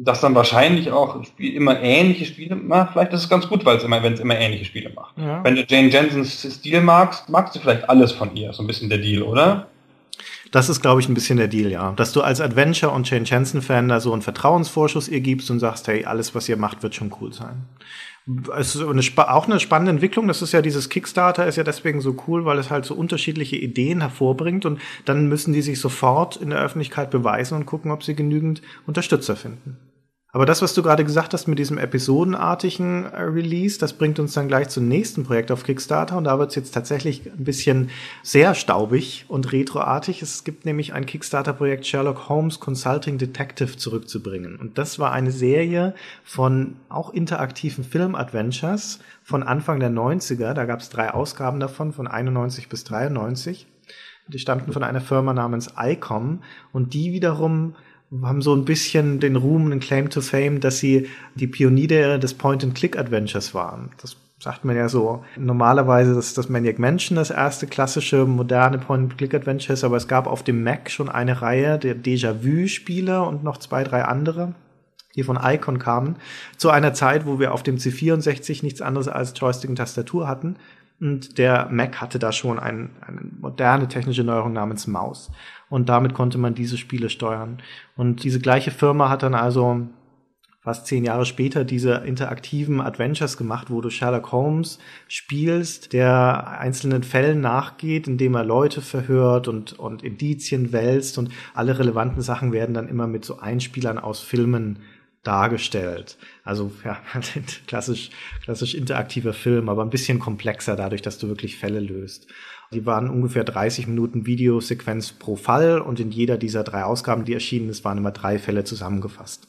das dann wahrscheinlich auch Spiel, immer ähnliche Spiele macht. Vielleicht ist es ganz gut, weil es immer, wenn es immer ähnliche Spiele macht. Ja. Wenn du Jane Jensens Stil magst, magst du vielleicht alles von ihr. So ein bisschen der Deal, oder? Das ist, glaube ich, ein bisschen der Deal, ja. Dass du als Adventure- und Jane Jensen-Fan da so einen Vertrauensvorschuss ihr gibst und sagst, hey, alles, was ihr macht, wird schon cool sein. Es ist eine, auch eine spannende Entwicklung. Das ist ja dieses Kickstarter ist ja deswegen so cool, weil es halt so unterschiedliche Ideen hervorbringt und dann müssen die sich sofort in der Öffentlichkeit beweisen und gucken, ob sie genügend Unterstützer finden. Aber das, was du gerade gesagt hast mit diesem episodenartigen äh, Release, das bringt uns dann gleich zum nächsten Projekt auf Kickstarter und da wird es jetzt tatsächlich ein bisschen sehr staubig und retroartig. Es gibt nämlich ein Kickstarter-Projekt Sherlock Holmes Consulting Detective zurückzubringen. Und das war eine Serie von auch interaktiven Film-Adventures von Anfang der 90er. Da gab es drei Ausgaben davon, von 91 bis 93. Die stammten von einer Firma namens ICOM und die wiederum haben so ein bisschen den Ruhm, den Claim to Fame, dass sie die Pioniere des Point-and-Click-Adventures waren. Das sagt man ja so. Normalerweise ist das Maniac Mansion das erste klassische, moderne Point-and-Click-Adventure aber es gab auf dem Mac schon eine Reihe der Déjà-vu-Spiele und noch zwei, drei andere die von Icon kamen, zu einer Zeit, wo wir auf dem C64 nichts anderes als Joystick und Tastatur hatten. Und der Mac hatte da schon ein, eine moderne technische Neuerung namens Maus und damit konnte man diese Spiele steuern. Und diese gleiche Firma hat dann also fast zehn Jahre später diese interaktiven Adventures gemacht, wo du Sherlock Holmes spielst, der einzelnen Fällen nachgeht, indem er Leute verhört und, und Indizien wälzt und alle relevanten Sachen werden dann immer mit so Einspielern aus Filmen dargestellt. Also ja, klassisch, klassisch interaktiver Film, aber ein bisschen komplexer dadurch, dass du wirklich Fälle löst. Die waren ungefähr 30 Minuten Videosequenz pro Fall und in jeder dieser drei Ausgaben, die erschienen ist, waren immer drei Fälle zusammengefasst.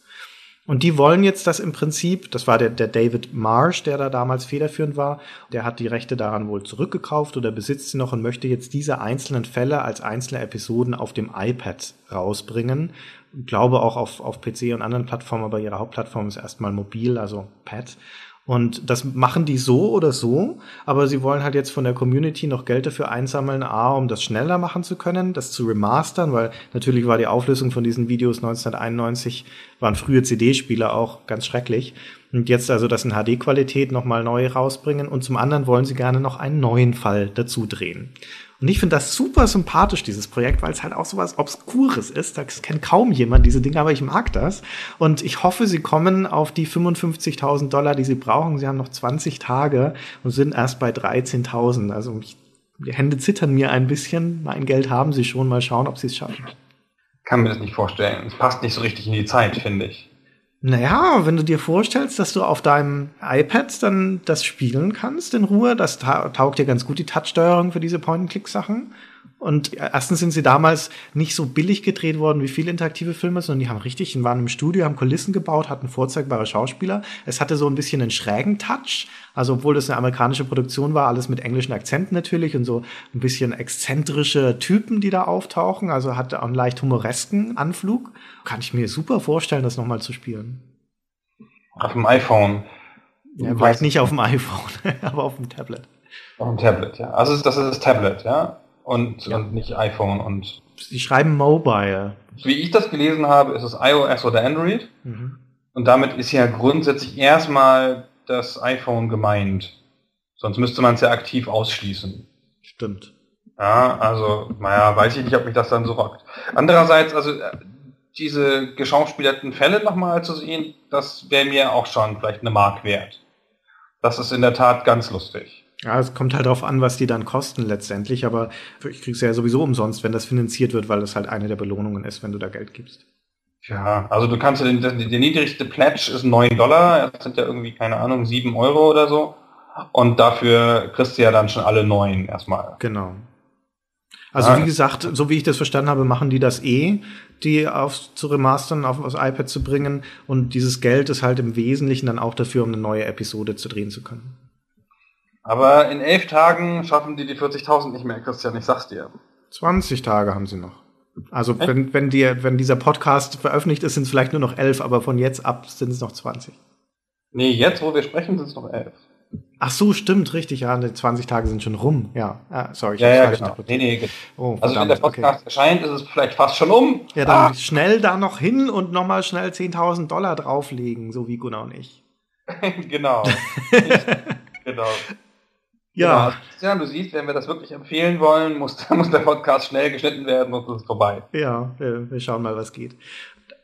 Und die wollen jetzt das im Prinzip, das war der, der David Marsh, der da damals federführend war, der hat die Rechte daran wohl zurückgekauft oder besitzt sie noch und möchte jetzt diese einzelnen Fälle als einzelne Episoden auf dem iPad rausbringen. Ich glaube auch auf, auf PC und anderen Plattformen, aber ihre Hauptplattform ist erstmal mobil, also Pad. Und das machen die so oder so, aber sie wollen halt jetzt von der Community noch Geld dafür einsammeln, A, um das schneller machen zu können, das zu remastern, weil natürlich war die Auflösung von diesen Videos 1991, waren frühe CD-Spieler auch ganz schrecklich. Und jetzt also das in HD-Qualität nochmal neu rausbringen und zum anderen wollen sie gerne noch einen neuen Fall dazu drehen. Und ich finde das super sympathisch, dieses Projekt, weil es halt auch so was Obskures ist. Das kennt kaum jemand, diese Dinge, aber ich mag das. Und ich hoffe, sie kommen auf die 55.000 Dollar, die sie brauchen. Sie haben noch 20 Tage und sind erst bei 13.000. Also die Hände zittern mir ein bisschen. Mein Geld haben sie schon. Mal schauen, ob sie es schaffen. Kann mir das nicht vorstellen. Es passt nicht so richtig in die Zeit, finde ich. Naja, wenn du dir vorstellst, dass du auf deinem iPad dann das spielen kannst in Ruhe, das taugt dir ganz gut die Touchsteuerung für diese Point-and-Click-Sachen. Und erstens sind sie damals nicht so billig gedreht worden wie viele interaktive Filme, sondern die haben richtig, waren im Studio, haben Kulissen gebaut, hatten vorzeigbare Schauspieler. Es hatte so ein bisschen einen schrägen Touch. Also obwohl das eine amerikanische Produktion war, alles mit englischen Akzenten natürlich und so ein bisschen exzentrische Typen, die da auftauchen. Also hatte auch einen leicht humoresken Anflug. Kann ich mir super vorstellen, das nochmal zu spielen. Auf dem iPhone. Ja, vielleicht nicht auf dem iPhone, aber auf dem Tablet. Auf dem Tablet, ja. Also das ist das Tablet, ja und, ja. und nicht iPhone und. Sie schreiben Mobile. Wie ich das gelesen habe, ist es iOS oder Android. Mhm. Und damit ist ja grundsätzlich erstmal das iPhone gemeint. Sonst müsste man es ja aktiv ausschließen. Stimmt. Ja, also, naja, weiß ich nicht, ob mich das dann so rockt. Andererseits, also äh, diese geschauspielerten Fälle nochmal zu sehen, das wäre mir auch schon vielleicht eine Mark wert. Das ist in der Tat ganz lustig. Ja, es kommt halt darauf an, was die dann kosten letztendlich, aber ich krieg's ja sowieso umsonst, wenn das finanziert wird, weil das halt eine der Belohnungen ist, wenn du da Geld gibst. Ja, also du kannst, den, der niedrigste Pledge ist 9 Dollar, das sind ja irgendwie, keine Ahnung, 7 Euro oder so. Und dafür kriegst du ja dann schon alle neun erstmal. Genau. Also ja. wie gesagt, so wie ich das verstanden habe, machen die das eh, die auf, zu remastern, auf das iPad zu bringen. Und dieses Geld ist halt im Wesentlichen dann auch dafür, um eine neue Episode zu drehen zu können. Aber in elf Tagen schaffen die die 40.000 nicht mehr, Christian, ich sag's dir. 20 Tage haben sie noch. Also wenn, wenn, die, wenn dieser Podcast veröffentlicht ist, sind es vielleicht nur noch elf, aber von jetzt ab sind es noch 20. Nee, jetzt, wo wir sprechen, sind es noch elf. Ach so, stimmt, richtig. Ja, die 20 Tage sind schon rum. Ja, ah, sorry. Ich Ja, ja, genau. Nee, nee, genau. Oh, Also wenn der Podcast erscheint, ist es vielleicht fast schon um. Ja, dann Ah, schnell da noch hin und nochmal schnell 10.000 Dollar drauflegen, so wie Gunnar und ich. genau. genau. Ja, Genau. Also, Christian, du siehst, wenn wir das wirklich empfehlen wollen, muss, muss der Podcast schnell geschnitten werden und es ist vorbei. ja, wir, wir schauen mal, was geht.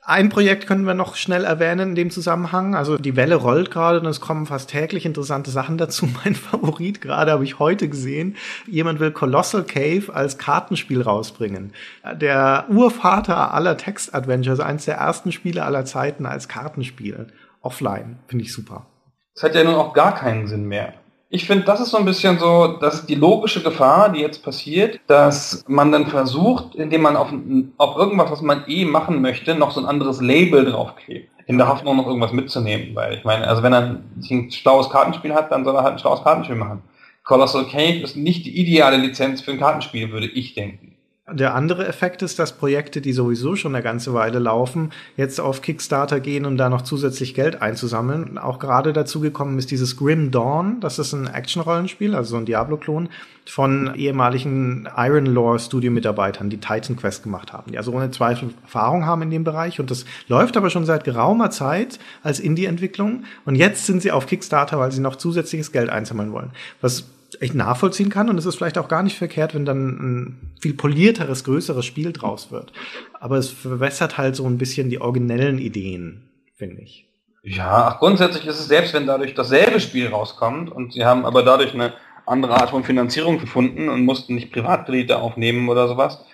Ein Projekt können wir noch schnell erwähnen in dem Zusammenhang. Also die Welle rollt gerade und es kommen fast täglich interessante Sachen dazu. Mein Favorit gerade habe ich heute gesehen. Jemand will Colossal Cave als Kartenspiel rausbringen. Der Urvater aller Text-Adventures, eines der ersten Spiele aller Zeiten als Kartenspiel. Offline. Finde ich super. Das hat ja nun auch gar keinen Sinn mehr. Ich finde, das ist so ein bisschen so, das ist die logische Gefahr, die jetzt passiert, dass man dann versucht, indem man auf, auf irgendwas, was man eh machen möchte, noch so ein anderes Label draufklebt. In der Hoffnung, noch irgendwas mitzunehmen. Weil ich meine, also wenn er ein schlaues Kartenspiel hat, dann soll er halt ein schlaues Kartenspiel machen. Colossal Cave ist nicht die ideale Lizenz für ein Kartenspiel, würde ich denken. Der andere Effekt ist, dass Projekte, die sowieso schon eine ganze Weile laufen, jetzt auf Kickstarter gehen, um da noch zusätzlich Geld einzusammeln. Auch gerade dazu gekommen ist dieses Grim Dawn. Das ist ein Action-Rollenspiel, also so ein Diablo-Klon von ehemaligen Iron Lore Studio-Mitarbeitern, die Titan Quest gemacht haben, die also ohne Zweifel Erfahrung haben in dem Bereich. Und das läuft aber schon seit geraumer Zeit als Indie-Entwicklung. Und jetzt sind sie auf Kickstarter, weil sie noch zusätzliches Geld einsammeln wollen. Was echt nachvollziehen kann und es ist vielleicht auch gar nicht verkehrt, wenn dann ein viel polierteres, größeres Spiel draus wird. Aber es verwässert halt so ein bisschen die originellen Ideen, finde ich. Ja, ach, grundsätzlich ist es selbst, wenn dadurch dasselbe Spiel rauskommt und sie haben aber dadurch eine andere Art von Finanzierung gefunden und mussten nicht Privatkredite aufnehmen oder sowas,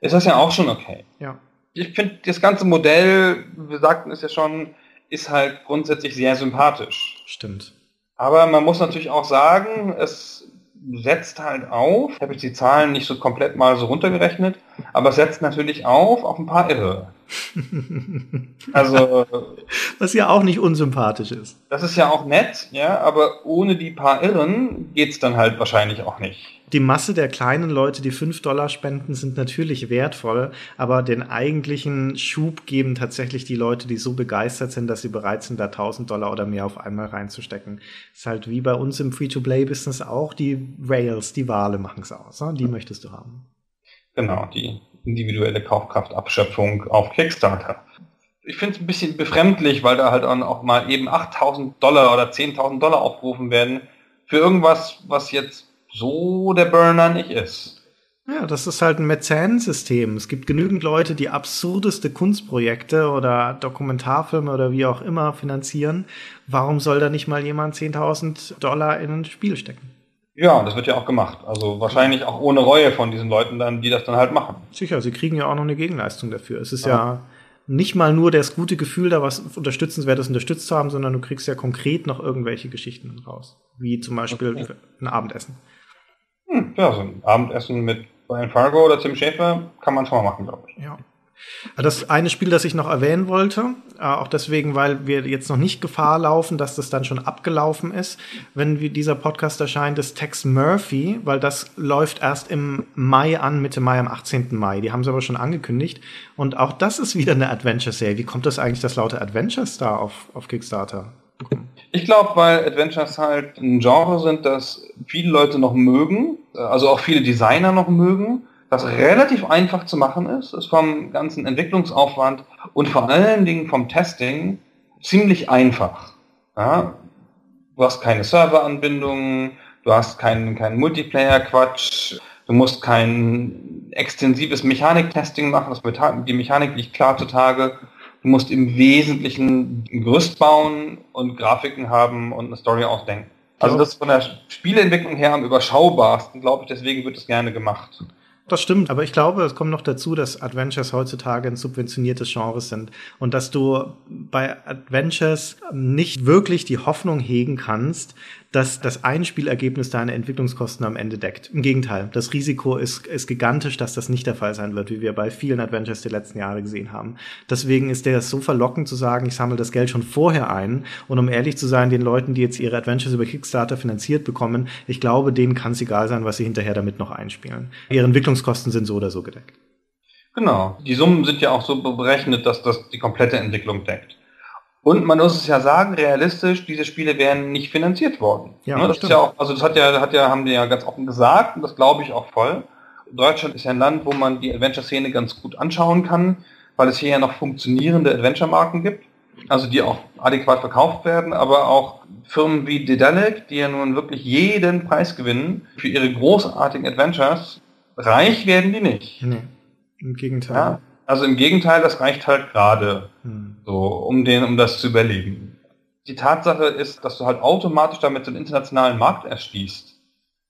ist das ja auch schon okay. Ja. Ich finde, das ganze Modell, wir sagten es ja schon, ist halt grundsätzlich sehr sympathisch. Stimmt. Aber man muss natürlich auch sagen, es setzt halt auf, ich habe jetzt die Zahlen nicht so komplett mal so runtergerechnet, aber es setzt natürlich auf auf ein paar Irre. Also Was ja auch nicht unsympathisch ist. das ist ja auch nett, ja, aber ohne die paar Irren geht's dann halt wahrscheinlich auch nicht. Die Masse der kleinen Leute, die 5 Dollar spenden, sind natürlich wertvoll, aber den eigentlichen Schub geben tatsächlich die Leute, die so begeistert sind, dass sie bereit sind, da 1000 Dollar oder mehr auf einmal reinzustecken. ist halt wie bei uns im Free-to-Play-Business auch, die Rails, die Wale machen es aus. Ne? Die möchtest du haben. Genau, die individuelle Kaufkraftabschöpfung auf Kickstarter. Ich finde es ein bisschen befremdlich, weil da halt auch mal eben 8000 Dollar oder 10.000 Dollar aufgerufen werden für irgendwas, was jetzt so der Burner nicht ist. Ja, das ist halt ein Mäzensystem. Es gibt genügend Leute, die absurdeste Kunstprojekte oder Dokumentarfilme oder wie auch immer finanzieren. Warum soll da nicht mal jemand 10.000 Dollar in ein Spiel stecken? Ja, und das wird ja auch gemacht. Also wahrscheinlich auch ohne Reue von diesen Leuten dann, die das dann halt machen. Sicher, sie kriegen ja auch noch eine Gegenleistung dafür. Es ist ja, nicht mal nur das gute Gefühl, da was Unterstützenswertes unterstützt zu haben, sondern du kriegst ja konkret noch irgendwelche Geschichten raus. Wie zum Beispiel Okay. ein Abendessen. Hm, ja, so ein Abendessen mit Brian Fargo oder Tim Schäfer kann man schon mal machen, glaube ich. Ja. Das eine Spiel, das ich noch erwähnen wollte, äh, auch deswegen, weil wir jetzt noch nicht Gefahr laufen, dass das dann schon abgelaufen ist, wenn dieser Podcast erscheint, ist Tex Murphy, weil das läuft erst im Mai an, Mitte Mai, am 18. Mai. Die haben sie aber schon angekündigt. Und auch das ist wieder eine Adventure-Serie. Wie kommt das eigentlich, dass lauter Adventures da auf, auf Kickstarter bekommen? Ich glaube, weil Adventures halt ein Genre sind, das viele Leute noch mögen, also auch viele Designer noch mögen, das relativ einfach zu machen ist, ist vom ganzen Entwicklungsaufwand und vor allen Dingen vom Testing ziemlich einfach. Ja? Du hast keine Serveranbindungen, du hast keinen keinen Multiplayer-Quatsch, du musst kein extensives Mechaniktesting machen, das die Mechanik liegt klar zutage. Du musst im Wesentlichen ein Gerüst bauen und Grafiken haben und eine Story ausdenken. Also das ist von der Spieleentwicklung her am überschaubarsten, glaube ich, deswegen wird es gerne gemacht. Das stimmt, aber ich glaube, es kommt noch dazu, dass Adventures heutzutage ein subventioniertes Genre sind und dass du bei Adventures nicht wirklich die Hoffnung hegen kannst, dass das Einspielergebnis deine Entwicklungskosten am Ende deckt. Im Gegenteil, das Risiko ist, ist gigantisch, dass das nicht der Fall sein wird, wie wir bei vielen Adventures der letzten Jahre gesehen haben. Deswegen ist der so verlockend zu sagen, ich sammle das Geld schon vorher ein und um ehrlich zu sein, den Leuten, die jetzt ihre Adventures über Kickstarter finanziert bekommen, ich glaube, denen kann es egal sein, was sie hinterher damit noch einspielen. Ihre Entwicklungskosten sind so oder so gedeckt. Genau. Die Summen sind ja auch so berechnet, dass das die komplette Entwicklung deckt. Und man muss es ja sagen, realistisch, diese Spiele wären nicht finanziert worden. Ja, ne, das stimmt. ist ja auch, also das hat ja, hat ja, haben die ja ganz offen gesagt und das glaube ich auch voll. Deutschland ist ja ein Land, wo man die Adventure-Szene ganz gut anschauen kann, weil es hier ja noch funktionierende Adventure-Marken gibt, also die auch adäquat verkauft werden, aber auch Firmen wie Dedalic, die ja nun wirklich jeden Preis gewinnen für ihre großartigen Adventures, reich werden die nicht. Nee, im Gegenteil. Ja? Also im Gegenteil, das reicht halt gerade Hm. so, um den, um das zu überleben. Die Tatsache ist, dass du halt automatisch damit so einen internationalen Markt erschließt.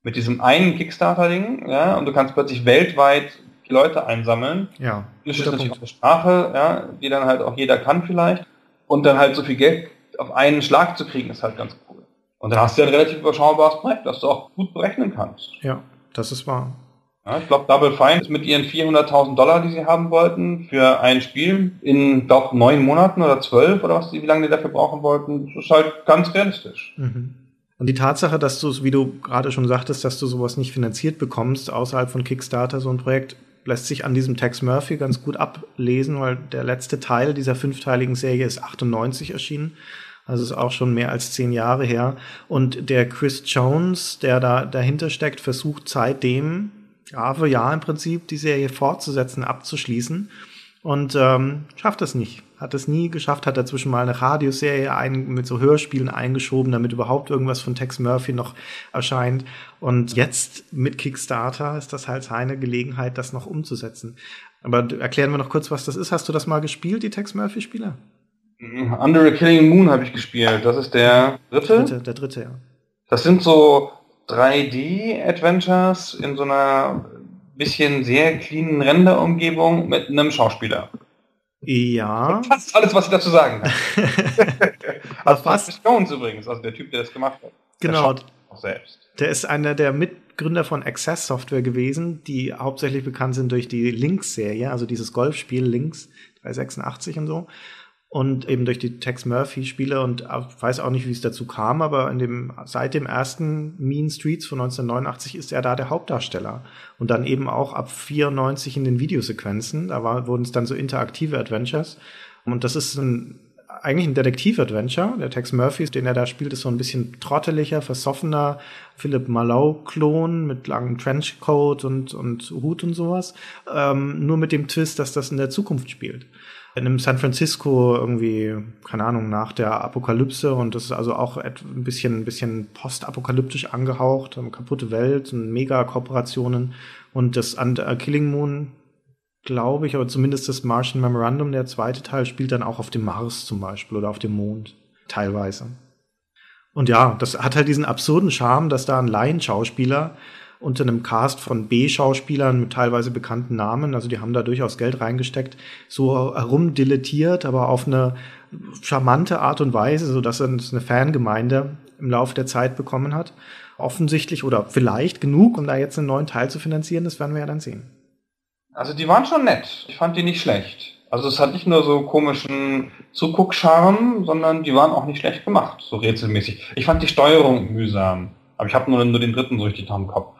Mit diesem einen Kickstarter-Ding, ja, und du kannst plötzlich weltweit die Leute einsammeln. Ja, Das ist natürlich eine Sprache, ja, die dann halt auch jeder kann vielleicht. Und dann halt so viel Geld auf einen Schlag zu kriegen, ist halt ganz cool. Und dann hast du ja ein relativ überschaubares Projekt, das du auch gut berechnen kannst. Ja, das ist wahr. Ja, ich glaube, Double Fine ist mit ihren 400.000 Dollar, die sie haben wollten, für ein Spiel in, glaube neun Monaten oder zwölf oder was, wie lange die dafür brauchen wollten, ist halt ganz realistisch. Mhm. Und die Tatsache, dass du es, wie du gerade schon sagtest, dass du sowas nicht finanziert bekommst, außerhalb von Kickstarter, so ein Projekt, lässt sich an diesem Tex Murphy ganz gut ablesen, weil der letzte Teil dieser fünfteiligen Serie ist 98 erschienen. Also ist auch schon mehr als zehn Jahre her. Und der Chris Jones, der da dahinter steckt, versucht seitdem, Jahr für Jahr im Prinzip, die Serie fortzusetzen, abzuschließen. Und ähm, schafft es nicht. Hat es nie geschafft, hat dazwischen mal eine Radioserie ein, mit so Hörspielen eingeschoben, damit überhaupt irgendwas von Tex Murphy noch erscheint. Und jetzt mit Kickstarter ist das halt seine Gelegenheit, das noch umzusetzen. Aber erklären wir noch kurz, was das ist. Hast du das mal gespielt, die Tex Murphy-Spiele? Under a Killing Moon habe ich gespielt. Das ist der dritte. Dritte, der dritte, ja. Das sind so 3D-Adventures in so einer bisschen sehr cleanen Render-Umgebung mit einem Schauspieler. Ja. Fast alles, was ich dazu sagen kann. also? Chris Jones übrigens, also der Typ, der das gemacht hat. Der Genau. schaut auch selbst. Der ist einer der Mitgründer von Access Software gewesen, die hauptsächlich bekannt sind durch die Lynx-Serie, also dieses Golfspiel Lynx 386 und so. Und eben durch die Tex Murphy-Spiele und ich weiß auch nicht, wie es dazu kam, aber in dem, seit dem ersten Mean Streets von 1989 ist er da der Hauptdarsteller. Und dann eben auch ab 94 in den Videosequenzen. Da war, wurden es dann so interaktive Adventures. Und das ist ein, eigentlich ein Detektiv-Adventure. Der Tex Murphy, den er da spielt, ist so ein bisschen trotteliger, versoffener Philip Marlowe-Klon mit langem Trenchcoat und, und Hut und sowas. Ähm, nur mit dem Twist, dass das in der Zukunft spielt. In einem San Francisco irgendwie, keine Ahnung, nach der Apokalypse und das ist also auch ein bisschen, ein bisschen postapokalyptisch angehaucht, kaputte Welt und Mega-Kooperationen und das Under Killing Moon glaube ich, aber zumindest das Martian Memorandum, der zweite Teil, spielt dann auch auf dem Mars zum Beispiel oder auf dem Mond, teilweise. Und ja, das hat halt diesen absurden Charme, dass da ein Laienschauspieler unter einem Cast von B-Schauspielern mit teilweise bekannten Namen, also die haben da durchaus Geld reingesteckt, so herumdilettiert, aber auf eine charmante Art und Weise, so dass es eine Fangemeinde im Laufe der Zeit bekommen hat. Offensichtlich oder vielleicht genug, um da jetzt einen neuen Teil zu finanzieren, das werden wir ja dann sehen. Also die waren schon nett. Ich fand die nicht schlecht. Also es hat nicht nur so komischen Zuguckscharm, sondern die waren auch nicht schlecht gemacht, so rätselmäßig. Ich fand die Steuerung mühsam. Aber ich habe nur, nur den dritten so richtig im Kopf.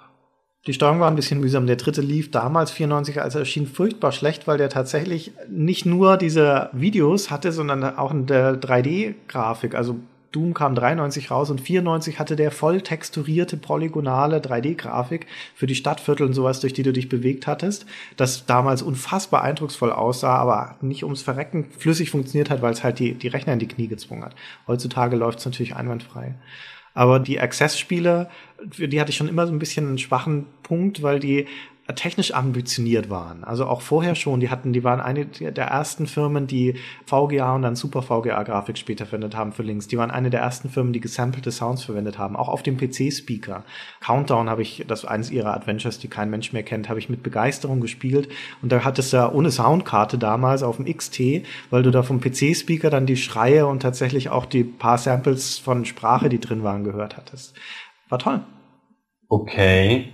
Die Steuerung war ein bisschen mühsam. Der dritte lief damals 94, als er erschien, furchtbar schlecht, weil der tatsächlich nicht nur diese Videos hatte, sondern auch in der 3D-Grafik. Also Doom kam 93 raus und 94 hatte der voll texturierte, polygonale 3D-Grafik für die Stadtviertel und sowas, durch die du dich bewegt hattest, das damals unfassbar eindrucksvoll aussah, aber nicht ums Verrecken flüssig funktioniert hat, weil es halt die, die Rechner in die Knie gezwungen hat. Heutzutage läuft es natürlich einwandfrei. Aber die Access-Spiele, die hatte ich schon immer so ein bisschen einen schwachen Punkt, weil die technisch ambitioniert waren. Also auch vorher schon, die hatten, die waren eine der ersten Firmen, die VGA und dann Super VGA-Grafik später verwendet haben für Links. Die waren eine der ersten Firmen, die gesampelte Sounds verwendet haben, auch auf dem PC-Speaker. Countdown habe ich, das ist eines ihrer Adventures, die kein Mensch mehr kennt, habe ich mit Begeisterung gespielt. Und da hattest du ja ohne Soundkarte damals auf dem XT, weil du da vom PC-Speaker dann die Schreie und tatsächlich auch die paar Samples von Sprache, die drin waren, gehört hattest. War toll. Okay.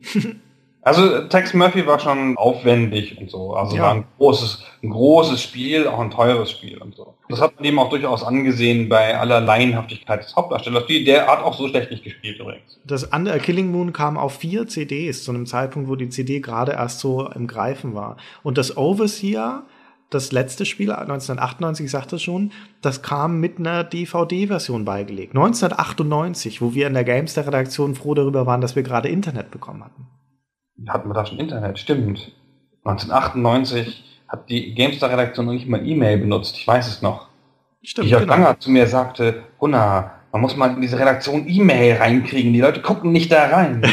Also Tex Murphy war schon aufwendig und so. Also Ja. war ein großes, ein großes Spiel, auch ein teures Spiel und so. Das hat man eben auch durchaus angesehen bei aller Laienhaftigkeit des Hauptdarstellers. Die, der hat auch so schlecht nicht gespielt übrigens. Das Under a Killing Moon kam auf vier CDs zu einem Zeitpunkt, wo die CD gerade erst so im Greifen war. Und das Overseer das letzte Spiel, 1998, ich sagte schon, das kam mit einer DVD-Version beigelegt. 1998, wo wir in der Gamester-Redaktion froh darüber waren, dass wir gerade Internet bekommen hatten. Hatten wir da schon Internet, stimmt. 1998 hat die Gamester-Redaktion noch nicht mal E-Mail benutzt, ich weiß es noch. Stimmt, Jörg genau. Langer zu mir sagte, Gunnar, man muss mal in diese Redaktion E-Mail reinkriegen, die Leute gucken nicht da rein.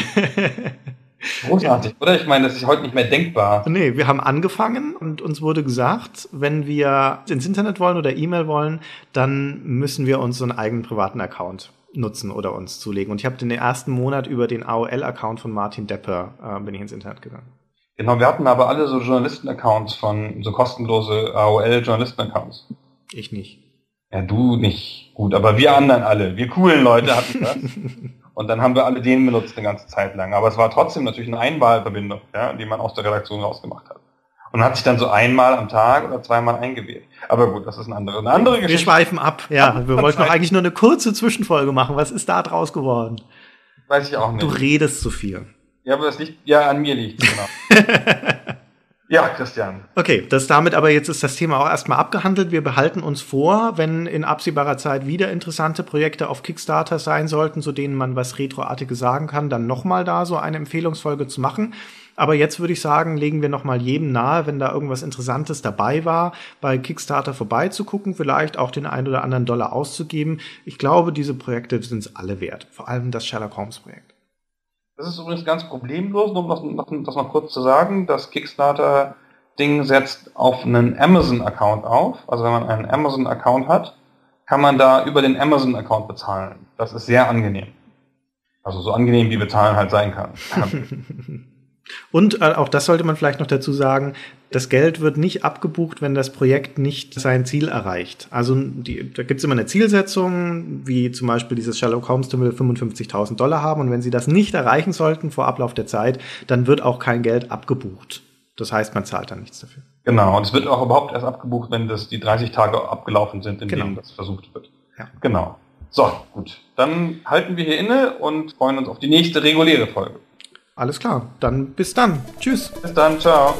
Großartig, ja. oder? Ich meine, das ist heute nicht mehr denkbar. Nee, wir haben angefangen und uns wurde gesagt, wenn wir ins Internet wollen oder E-Mail wollen, dann müssen wir uns so einen eigenen privaten Account nutzen oder uns zulegen. Und ich habe den ersten Monat über den AOL-Account von Martin Depper äh, bin ich ins Internet gegangen. Genau, wir hatten aber alle so Journalisten-Accounts von so kostenlose AOL-Journalisten-Accounts. Ich nicht. Ja, du nicht. Gut, aber wir anderen alle, wir coolen Leute hatten das. Und dann haben wir alle den benutzt eine ganze Zeit lang. Aber es war trotzdem natürlich eine Einwahlverbindung, ja, die man aus der Redaktion rausgemacht hat. Und hat sich dann so einmal am Tag oder zweimal eingewählt. Aber gut, das ist eine andere, eine andere Geschichte. Wir schweifen ab, ja. Wir wollten noch eigentlich nur eine kurze Zwischenfolge machen. Was ist da draus geworden? Weiß ich auch nicht. Du redest zu viel. Ja, aber das liegt, ja, an mir liegt, genau. Ja, Christian. Okay, das damit aber jetzt ist das Thema auch erstmal abgehandelt. Wir behalten uns vor, wenn in absehbarer Zeit wieder interessante Projekte auf Kickstarter sein sollten, zu denen man was Retroartiges sagen kann, dann nochmal da so eine Empfehlungsfolge zu machen. Aber jetzt würde ich sagen, legen wir nochmal jedem nahe, wenn da irgendwas Interessantes dabei war, bei Kickstarter vorbeizugucken, vielleicht auch den einen oder anderen Dollar auszugeben. Ich glaube, diese Projekte sind es alle wert. Vor allem das Sherlock Holmes Projekt. Das ist übrigens ganz problemlos, um das, das noch kurz zu sagen. Das Kickstarter-Ding setzt auf einen Amazon-Account auf. Also wenn man einen Amazon-Account hat, kann man da über den Amazon-Account bezahlen. Das ist sehr angenehm. Also so angenehm, wie bezahlen halt sein kann. Und äh, auch das sollte man vielleicht noch dazu sagen, das Geld wird nicht abgebucht, wenn das Projekt nicht sein Ziel erreicht. Also die, da gibt es immer eine Zielsetzung, wie zum Beispiel dieses Sherlock Holmes will 55.000 Dollar haben und wenn sie das nicht erreichen sollten vor Ablauf der Zeit, dann wird auch kein Geld abgebucht. Das heißt, man zahlt dann nichts dafür. Genau, und es wird auch überhaupt erst abgebucht, wenn das die 30 Tage abgelaufen sind, in genau. denen das versucht wird. Ja. Genau. So, gut. Dann halten wir hier inne und freuen uns auf die nächste reguläre Folge. Alles klar, dann bis dann. Tschüss. Bis dann, ciao.